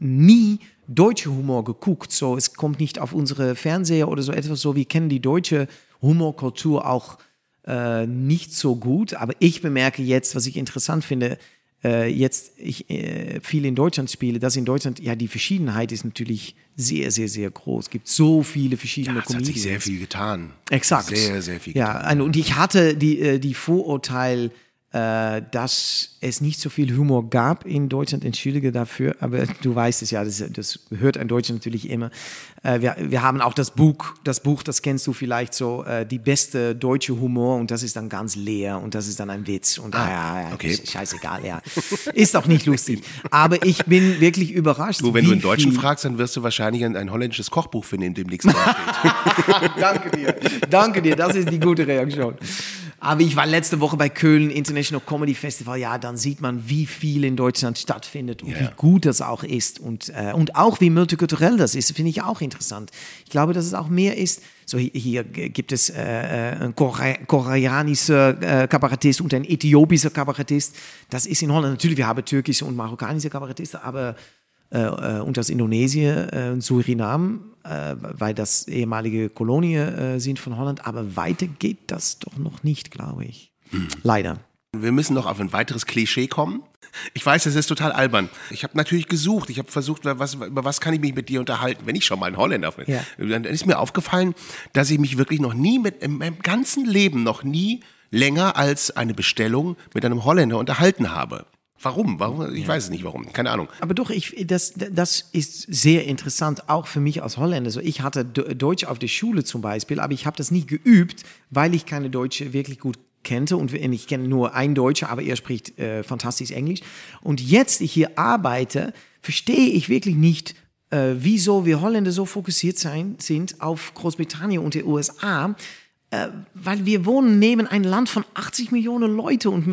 nie deutsche Humor geguckt. So, es kommt nicht auf unsere Fernseher oder so etwas so. Wir kennen die deutsche Humorkultur auch äh, nicht so gut. Aber ich bemerke jetzt, was ich interessant finde, äh, jetzt ich äh, viel in Deutschland spiele, dass in Deutschland, ja, die Verschiedenheit ist natürlich sehr, sehr, sehr groß. Es gibt so viele verschiedene
Ja, es hat
Comedians.
sich sehr viel getan.
Exakt.
Sehr, sehr viel
Ja,
getan.
und ich hatte die, äh, die Vorurteil, dass es nicht so viel Humor gab in Deutschland. Entschuldige dafür, aber du weißt es ja, das, das hört ein Deutscher natürlich immer. Äh, wir, wir haben auch das Buch, das Buch, das kennst du vielleicht so, äh, die beste deutsche Humor und das ist dann ganz leer und das ist dann ein Witz und ah, ja, ja,
okay.
sch- scheißegal, ja. Ist auch nicht lustig. Aber ich bin wirklich überrascht.
Du, wenn du einen Deutschen fragst, dann wirst du wahrscheinlich ein, ein holländisches Kochbuch finden, in dem nichts (laughs) draufsteht.
Danke dir. Danke dir, das ist die gute Reaktion. Aber ich war letzte Woche bei Köln International Comedy Festival. Ja, dann sieht man, wie viel in Deutschland stattfindet und
Ja.
wie gut das auch ist und, äh, und auch wie multikulturell das ist, finde ich auch interessant. Ich glaube, dass es auch mehr ist. So hier, hier gibt es äh, äh, einen Kore koreanischer äh, Kabarettist und einen äthiopischer Kabarettist. Das ist in Holland natürlich. Wir haben türkische und marokkanische Kabarettisten, aber und aus Indonesien äh, und Suriname, äh, weil das ehemalige Kolonie äh, sind von Holland. Aber weiter geht das doch noch nicht, glaube ich. Leider.
Wir müssen noch auf ein weiteres Klischee kommen. Ich weiß, das ist total albern. Ich habe natürlich gesucht. Ich habe versucht, was, über was kann ich mich mit dir unterhalten, wenn ich schon mal ein Holländer bin.
Ja.
Dann ist mir aufgefallen, dass ich mich wirklich noch nie mit, in meinem ganzen Leben noch nie länger als eine Bestellung mit einem Holländer unterhalten habe. Warum? Warum? Ich weiß es nicht warum. Keine Ahnung.
Aber doch, ich, das, das ist sehr interessant, auch für mich als Holländer. So, ich hatte Deutsch auf der Schule zum Beispiel, aber ich habe das nie geübt, weil ich keine Deutsche wirklich gut kannte und ich kenne nur einen Deutscher, aber er spricht äh, fantastisch Englisch. Und jetzt ich hier arbeite, verstehe ich wirklich nicht, äh, wieso wir Holländer so fokussiert sein, sind auf Großbritannien und die USA. Äh, weil wir wohnen neben einem Land von 80 Millionen Leute und,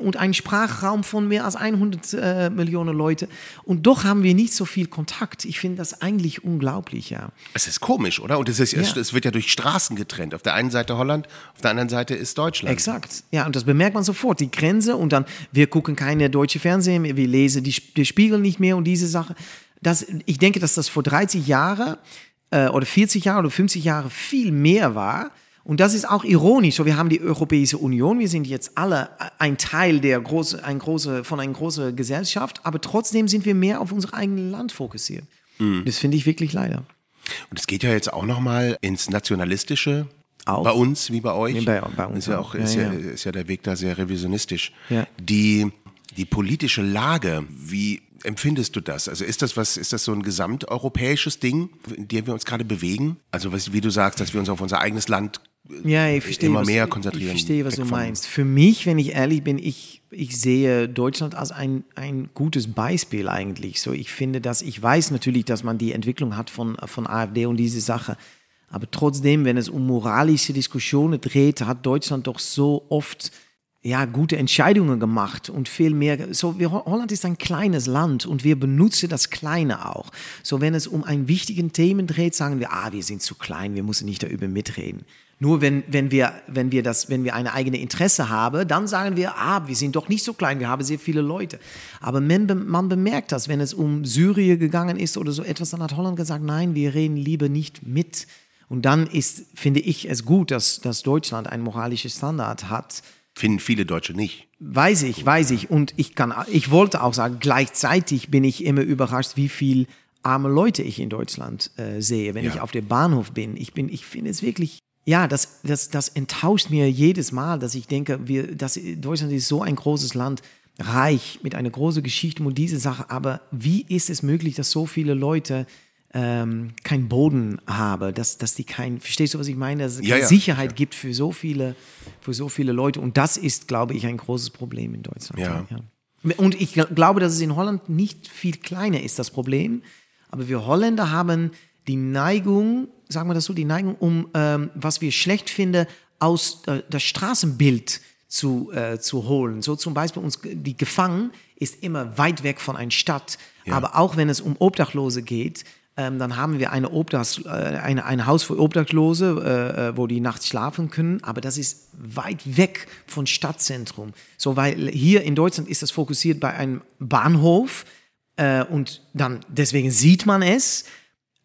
und einem Sprachraum von mehr als 100 äh, Millionen Leute. Und doch haben wir nicht so viel Kontakt. Ich finde das eigentlich unglaublich, ja.
Es ist komisch, oder? Und es, ist, es,
Ja.
es wird ja durch Straßen getrennt. Auf der einen Seite Holland, auf der anderen Seite ist Deutschland.
Exakt. Ja, und das bemerkt man sofort. Die Grenze und dann, wir gucken keine deutsche Fernsehen mehr, wir lesen die, die Spiegel nicht mehr und diese Sache. Das, ich denke, dass das vor 30 Jahren äh, oder 40 Jahren oder 50 Jahren viel mehr war. Und das ist auch ironisch. Wir haben die Europäische Union, wir sind jetzt alle ein Teil der große, ein große, von einer großen Gesellschaft, aber trotzdem sind wir mehr auf unser eigenes Land fokussiert. Das finde ich wirklich leider.
Und es geht ja jetzt auch noch mal ins Nationalistische.
Auch.
Bei uns wie bei euch.
Nee, bei- bei uns
ist ja
auch.
ist
Ja,
ja,
ja.
ist ja der Weg da sehr revisionistisch. Die die politische Lage, wie empfindest du das? Also ist das was, ist das so ein gesamteuropäisches Ding, in dem wir uns gerade bewegen? Also was, wie du sagst, dass wir uns auf unser eigenes Land
Ja, ich verstehe,
immer
was,
mehr konzentrieren.
Ich verstehe, was du meinst. Für mich, wenn ich ehrlich bin, ich, ich sehe Deutschland als ein, ein gutes Beispiel eigentlich. So, ich finde, dass ich weiß natürlich, dass man die Entwicklung hat von, von AfD und diese Sache. Aber trotzdem, wenn es um moralische Diskussionen dreht, hat Deutschland doch so oft ja, gute Entscheidungen gemacht und viel mehr. So, wir, Holland ist ein kleines Land und wir benutzen das Kleine auch. So, wenn es um ein wichtigen Themen dreht, sagen wir, ah, wir sind zu klein, wir müssen nicht darüber mitreden. Nur wenn, wenn wir, wenn wir das, wenn wir eine eigene Interesse haben, dann sagen wir, ah, wir sind doch nicht so klein, wir haben sehr viele Leute. Aber man, man bemerkt das, wenn es um Syrien gegangen ist oder so etwas, dann hat Holland gesagt, nein, wir reden lieber nicht mit. Und dann ist, finde ich es gut, dass, dass Deutschland ein moralisches Standard hat,
Finden viele Deutsche nicht.
Weiß ich, weiß ich. Und ich kann, ich wollte auch sagen, gleichzeitig bin ich immer überrascht, wie viel arme Leute ich in Deutschland äh, sehe, wenn
Ja.
ich auf dem Bahnhof bin. Ich bin, ich finde es wirklich, ja, das, das, das enttäuscht mir jedes Mal, dass ich denke, wir, dass Deutschland ist so ein großes Land, reich, mit einer großen Geschichte und diese Sache. Aber wie ist es möglich, dass so viele Leute ähm, keinen Boden haben, dass, dass die kein, verstehst du, was ich meine? Dass es
Ja,
keine
ja.
Sicherheit gibt für so viele, für so viele Leute. Und das ist, glaube ich, ein großes Problem in Deutschland.
Ja.
Und ich gl- glaube, dass es in Holland nicht viel kleiner ist, das Problem. Aber wir Holländer haben die Neigung, sagen wir das so, die Neigung, um, ähm, was wir schlecht finden, aus äh, das Straßenbild zu, äh, zu holen. So zum Beispiel uns, die Gefangen ist immer weit weg von einer Stadt. Aber auch wenn es um Obdachlose geht, ähm, dann haben wir eine Obdachs, äh, eine, ein Haus für Obdachlose, äh, äh, wo die nachts schlafen können, aber das ist weit weg von Stadtzentrum. So, weil hier in Deutschland ist das fokussiert bei einem Bahnhof äh, und dann deswegen sieht man es.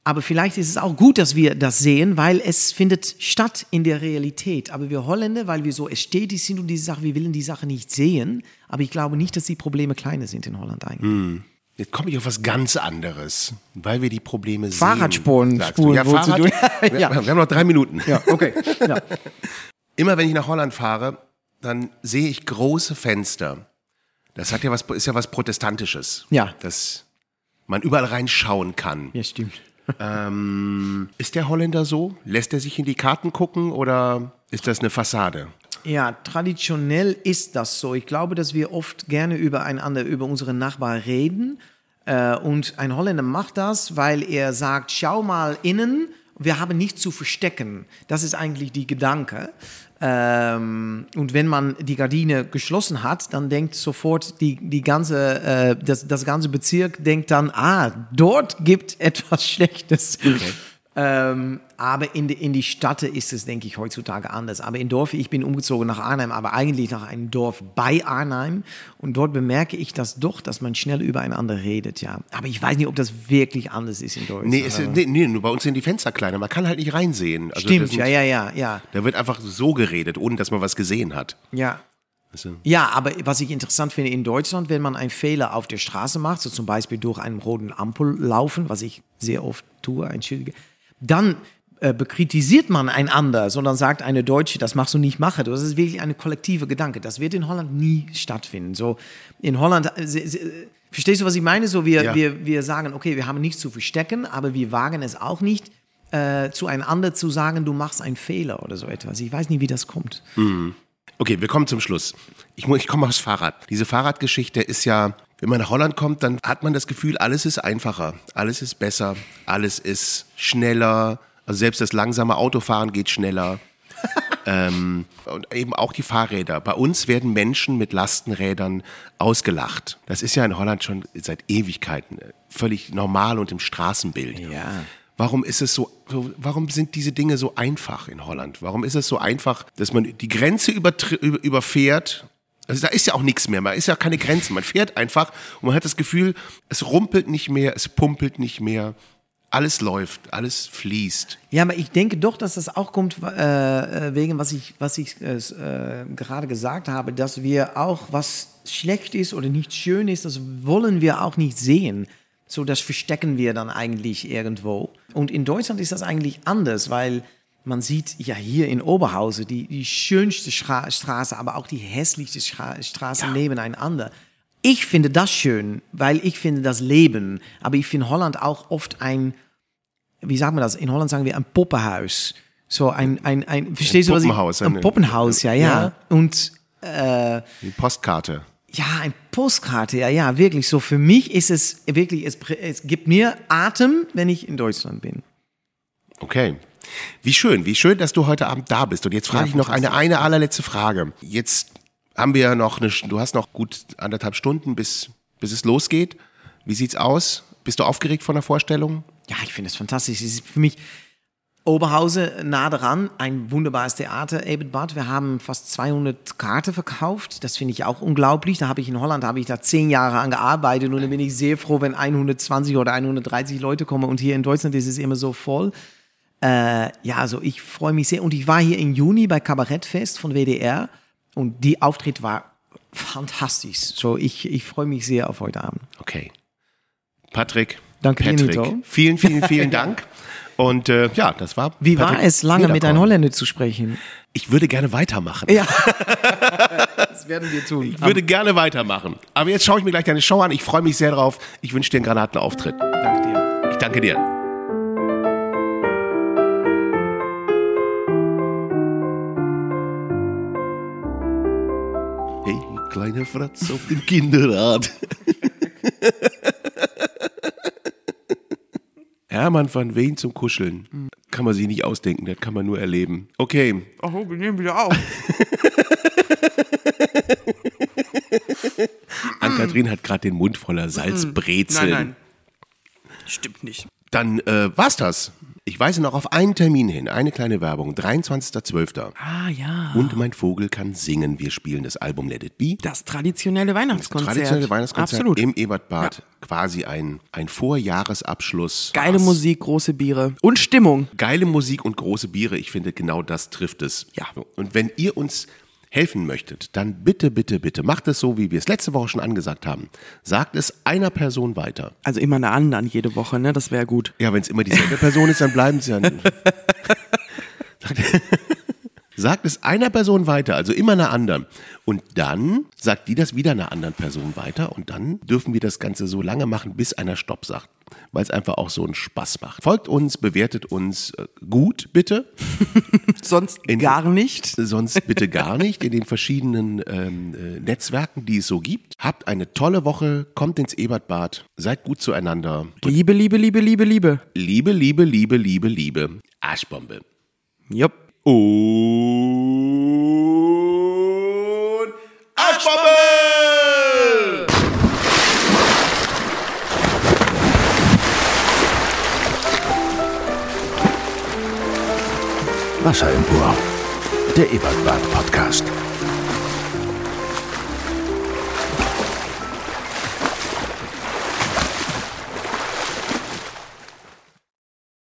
Aber vielleicht ist es auch gut, dass wir das sehen, weil es findet statt in der Realität. Aber wir Holländer, weil wir so ästhetisch sind und diese Sache, wir wollen die Sache nicht sehen. Aber ich glaube nicht, dass die Probleme kleiner sind in Holland eigentlich.
Jetzt komme ich auf was ganz anderes, weil wir die Probleme sehen.
Fahrradspuren,
sagst du.
Spuren,
ja, Fahrrad,
du- (laughs)
wir,
Ja.
wir haben noch drei Minuten.
Ja, okay. (laughs) Ja.
Immer wenn ich nach Holland fahre, dann sehe ich große Fenster. Das hat ja was, ist ja was Protestantisches.
Ja.
Dass man überall reinschauen kann.
ja, stimmt.
Ähm, ist der Holländer so? Lässt er sich in die Karten gucken oder ist das eine Fassade?
Ja, traditionell ist das so. Ich glaube, dass wir oft gerne übereinander, über unsere Nachbarn reden. Äh, und ein Holländer macht das, weil er sagt, schau mal innen, wir haben nichts zu verstecken. Das ist eigentlich die Gedanke. Ähm, und wenn man die Gardine geschlossen hat, dann denkt sofort die, die ganze, äh, das, das ganze Bezirk denkt dann, ah, dort gibt etwas (laughs) Schlechtes. Ähm, aber in die, in die Stadt ist es, denke ich, heutzutage anders. Aber in Dorf, ich bin umgezogen nach Arnhem, aber eigentlich nach einem Dorf bei Arnhem. Und dort bemerke ich das doch, dass man schnell übereinander redet, ja. Aber ich weiß nicht, ob das wirklich anders ist in Deutschland.
Nee, ist, nee, nee, nur bei uns sind die Fenster kleiner. Man kann halt nicht reinsehen. Also
Stimmt, ja, ja, ja, ja.
Da wird einfach so geredet, ohne dass man was gesehen hat.
Ja. Ja, aber was ich interessant finde in Deutschland, wenn man einen Fehler auf der Straße macht, so zum Beispiel durch einen roten Ampel laufen, was ich sehr oft tue, entschuldige, dann äh, bekritisiert man einander, sondern sagt eine Deutsche, das machst du nicht, mache. Das ist wirklich eine kollektive Gedanke. Das wird in Holland nie stattfinden. So in Holland, äh, se- verstehst du, was ich meine? So wir,
Ja.
wir, wir sagen, okay, wir haben nichts zu verstecken, aber wir wagen es auch nicht, äh, zueinander zu sagen, du machst einen Fehler oder so etwas. Ich weiß nicht, wie das kommt.
Okay, wir kommen zum Schluss. Ich, ich komme aufs Fahrrad. Diese Fahrradgeschichte ist ja, wenn man nach Holland kommt, dann hat man das Gefühl, alles ist einfacher, alles ist besser, alles ist schneller. Also selbst das langsame Autofahren geht schneller. (laughs) ähm, und eben auch die Fahrräder. Bei uns werden Menschen mit Lastenrädern ausgelacht. Das ist ja in Holland schon seit Ewigkeiten äh, völlig normal und im Straßenbild.
Ja.
Warum ist es so, so, warum sind diese Dinge so einfach in Holland? Warum ist es so einfach, dass man die Grenze über, überfährt? Also da ist ja auch nichts mehr, man ist ja keine Grenzen. Man fährt einfach und man hat das Gefühl, es rumpelt nicht mehr, es pumpelt nicht mehr. Alles läuft, alles fließt.
Ja, aber ich denke doch, dass das auch kommt äh, äh, wegen, was ich, was ich äh, äh, gerade gesagt habe, dass wir auch, was schlecht ist oder nicht schön ist, das wollen wir auch nicht sehen. So, das verstecken wir dann eigentlich irgendwo. Und in Deutschland ist das eigentlich anders, weil man sieht ja hier in Oberhausen die, die schönste Stra Straße, aber auch die hässlichste Stra Straße nebeneinander. Ich finde das schön, weil ich finde das Leben. Aber ich finde Holland auch oft ein, wie sagt man das? In Holland sagen wir ein Poppenhaus. So ein, ein, ein verstehst du, was ich?
Poppenhaus,
Ein
ein-
Poppenhaus, ja, ja.
Ja.
Und äh,
Die Postkarte.
ja, ein Postkarte, ja, ja, wirklich. So für mich ist es wirklich, es, es gibt mir Atem, wenn ich in Deutschland bin.
Okay. Wie schön, wie schön, dass du heute Abend da bist. Und jetzt frage
Ja,
ich noch eine, eine allerletzte Frage. Jetzt haben wir noch eine, du hast noch gut anderthalb Stunden, bis, bis es losgeht. Wie sieht's aus? Bist du aufgeregt von der Vorstellung?
Ja, ich finde es fantastisch. Es ist für mich Oberhausen nah dran, ein wunderbares Theater, Ebenbad. Wir haben fast 200 Karten verkauft. Das finde ich auch unglaublich. Da habe ich in Holland habe ich da zehn Jahre an gearbeitet und da bin ich sehr froh, wenn 120 oder 130 Leute kommen. Und hier in Deutschland ist es immer so voll. Äh, ja, also ich freue mich sehr. Und ich war hier im Juni bei Kabarettfest von WDR und die Auftritt war fantastisch. So, ich, ich freue mich sehr auf heute Abend.
Okay. Patrick.
Danke dir,
Patrick.
Nito.
Vielen, vielen, vielen Dank. (laughs) Und äh, ja, das war.
Wie war
Patrick
es, lange mit einem Holländer zu sprechen?
Ich würde gerne weitermachen.
Ja. (laughs) das werden wir tun.
Ich würde gerne weitermachen. Aber jetzt schaue ich mir gleich deine Show an. Ich freue mich sehr drauf. Ich wünsche dir einen Granatenauftritt.
Danke dir.
Ich danke dir. Kleiner Fratz auf dem Kinderrad. (laughs) Hermann van Veen zum Kuscheln. Kann man sich nicht ausdenken, das kann man nur erleben. Okay,
Oh, wir nehmen wieder auf. (laughs)
Ann-Kathrin hat gerade den Mund voller Salzbrezeln.
Nein, nein. Stimmt nicht.
Dann äh, war's das. Ich weise noch auf einen Termin hin, eine kleine Werbung, 23.12.
Ah ja.
Und mein Vogel kann singen. Wir spielen das Album Let It Be.
Das traditionelle Weihnachtskonzert.
Traditionelle Weihnachtskonzert
Absolut.
im Ebertbad. Quasi ein, ein Vorjahresabschluss.
Geile Musik, große Biere. Und Stimmung.
Geile Musik und große Biere. Ich finde, genau das trifft es.
Ja.
Und wenn ihr uns helfen möchtet, dann bitte, bitte, bitte macht es so, wie wir es letzte Woche schon angesagt haben. Sagt es einer Person weiter.
Also immer eine anderen jede Woche, ne? Das wäre gut.
Ja, wenn es immer dieselbe Person ist, dann bleiben sie ja. (laughs) Sagt, es einer Person weiter, also immer einer anderen. Und dann sagt die das wieder einer anderen Person weiter. Und dann dürfen wir das Ganze so lange machen, bis einer Stopp sagt. Weil es einfach auch so einen Spaß macht. Folgt uns, bewertet uns äh, gut, bitte. (laughs)
Sonst
In-
gar nicht.
Sonst bitte gar nicht in den verschiedenen ähm, äh, Netzwerken, die es so gibt. Habt eine tolle Woche, kommt ins Ebertbad, seid gut zueinander.
Liebe, Liebe, Liebe, Liebe, Liebe.
Liebe, Liebe, Liebe, Liebe, Liebe. Arschbombe.
Jupp.
Und Arschbombe!
Wasser im Ohr. Der Ebertbad Podcast.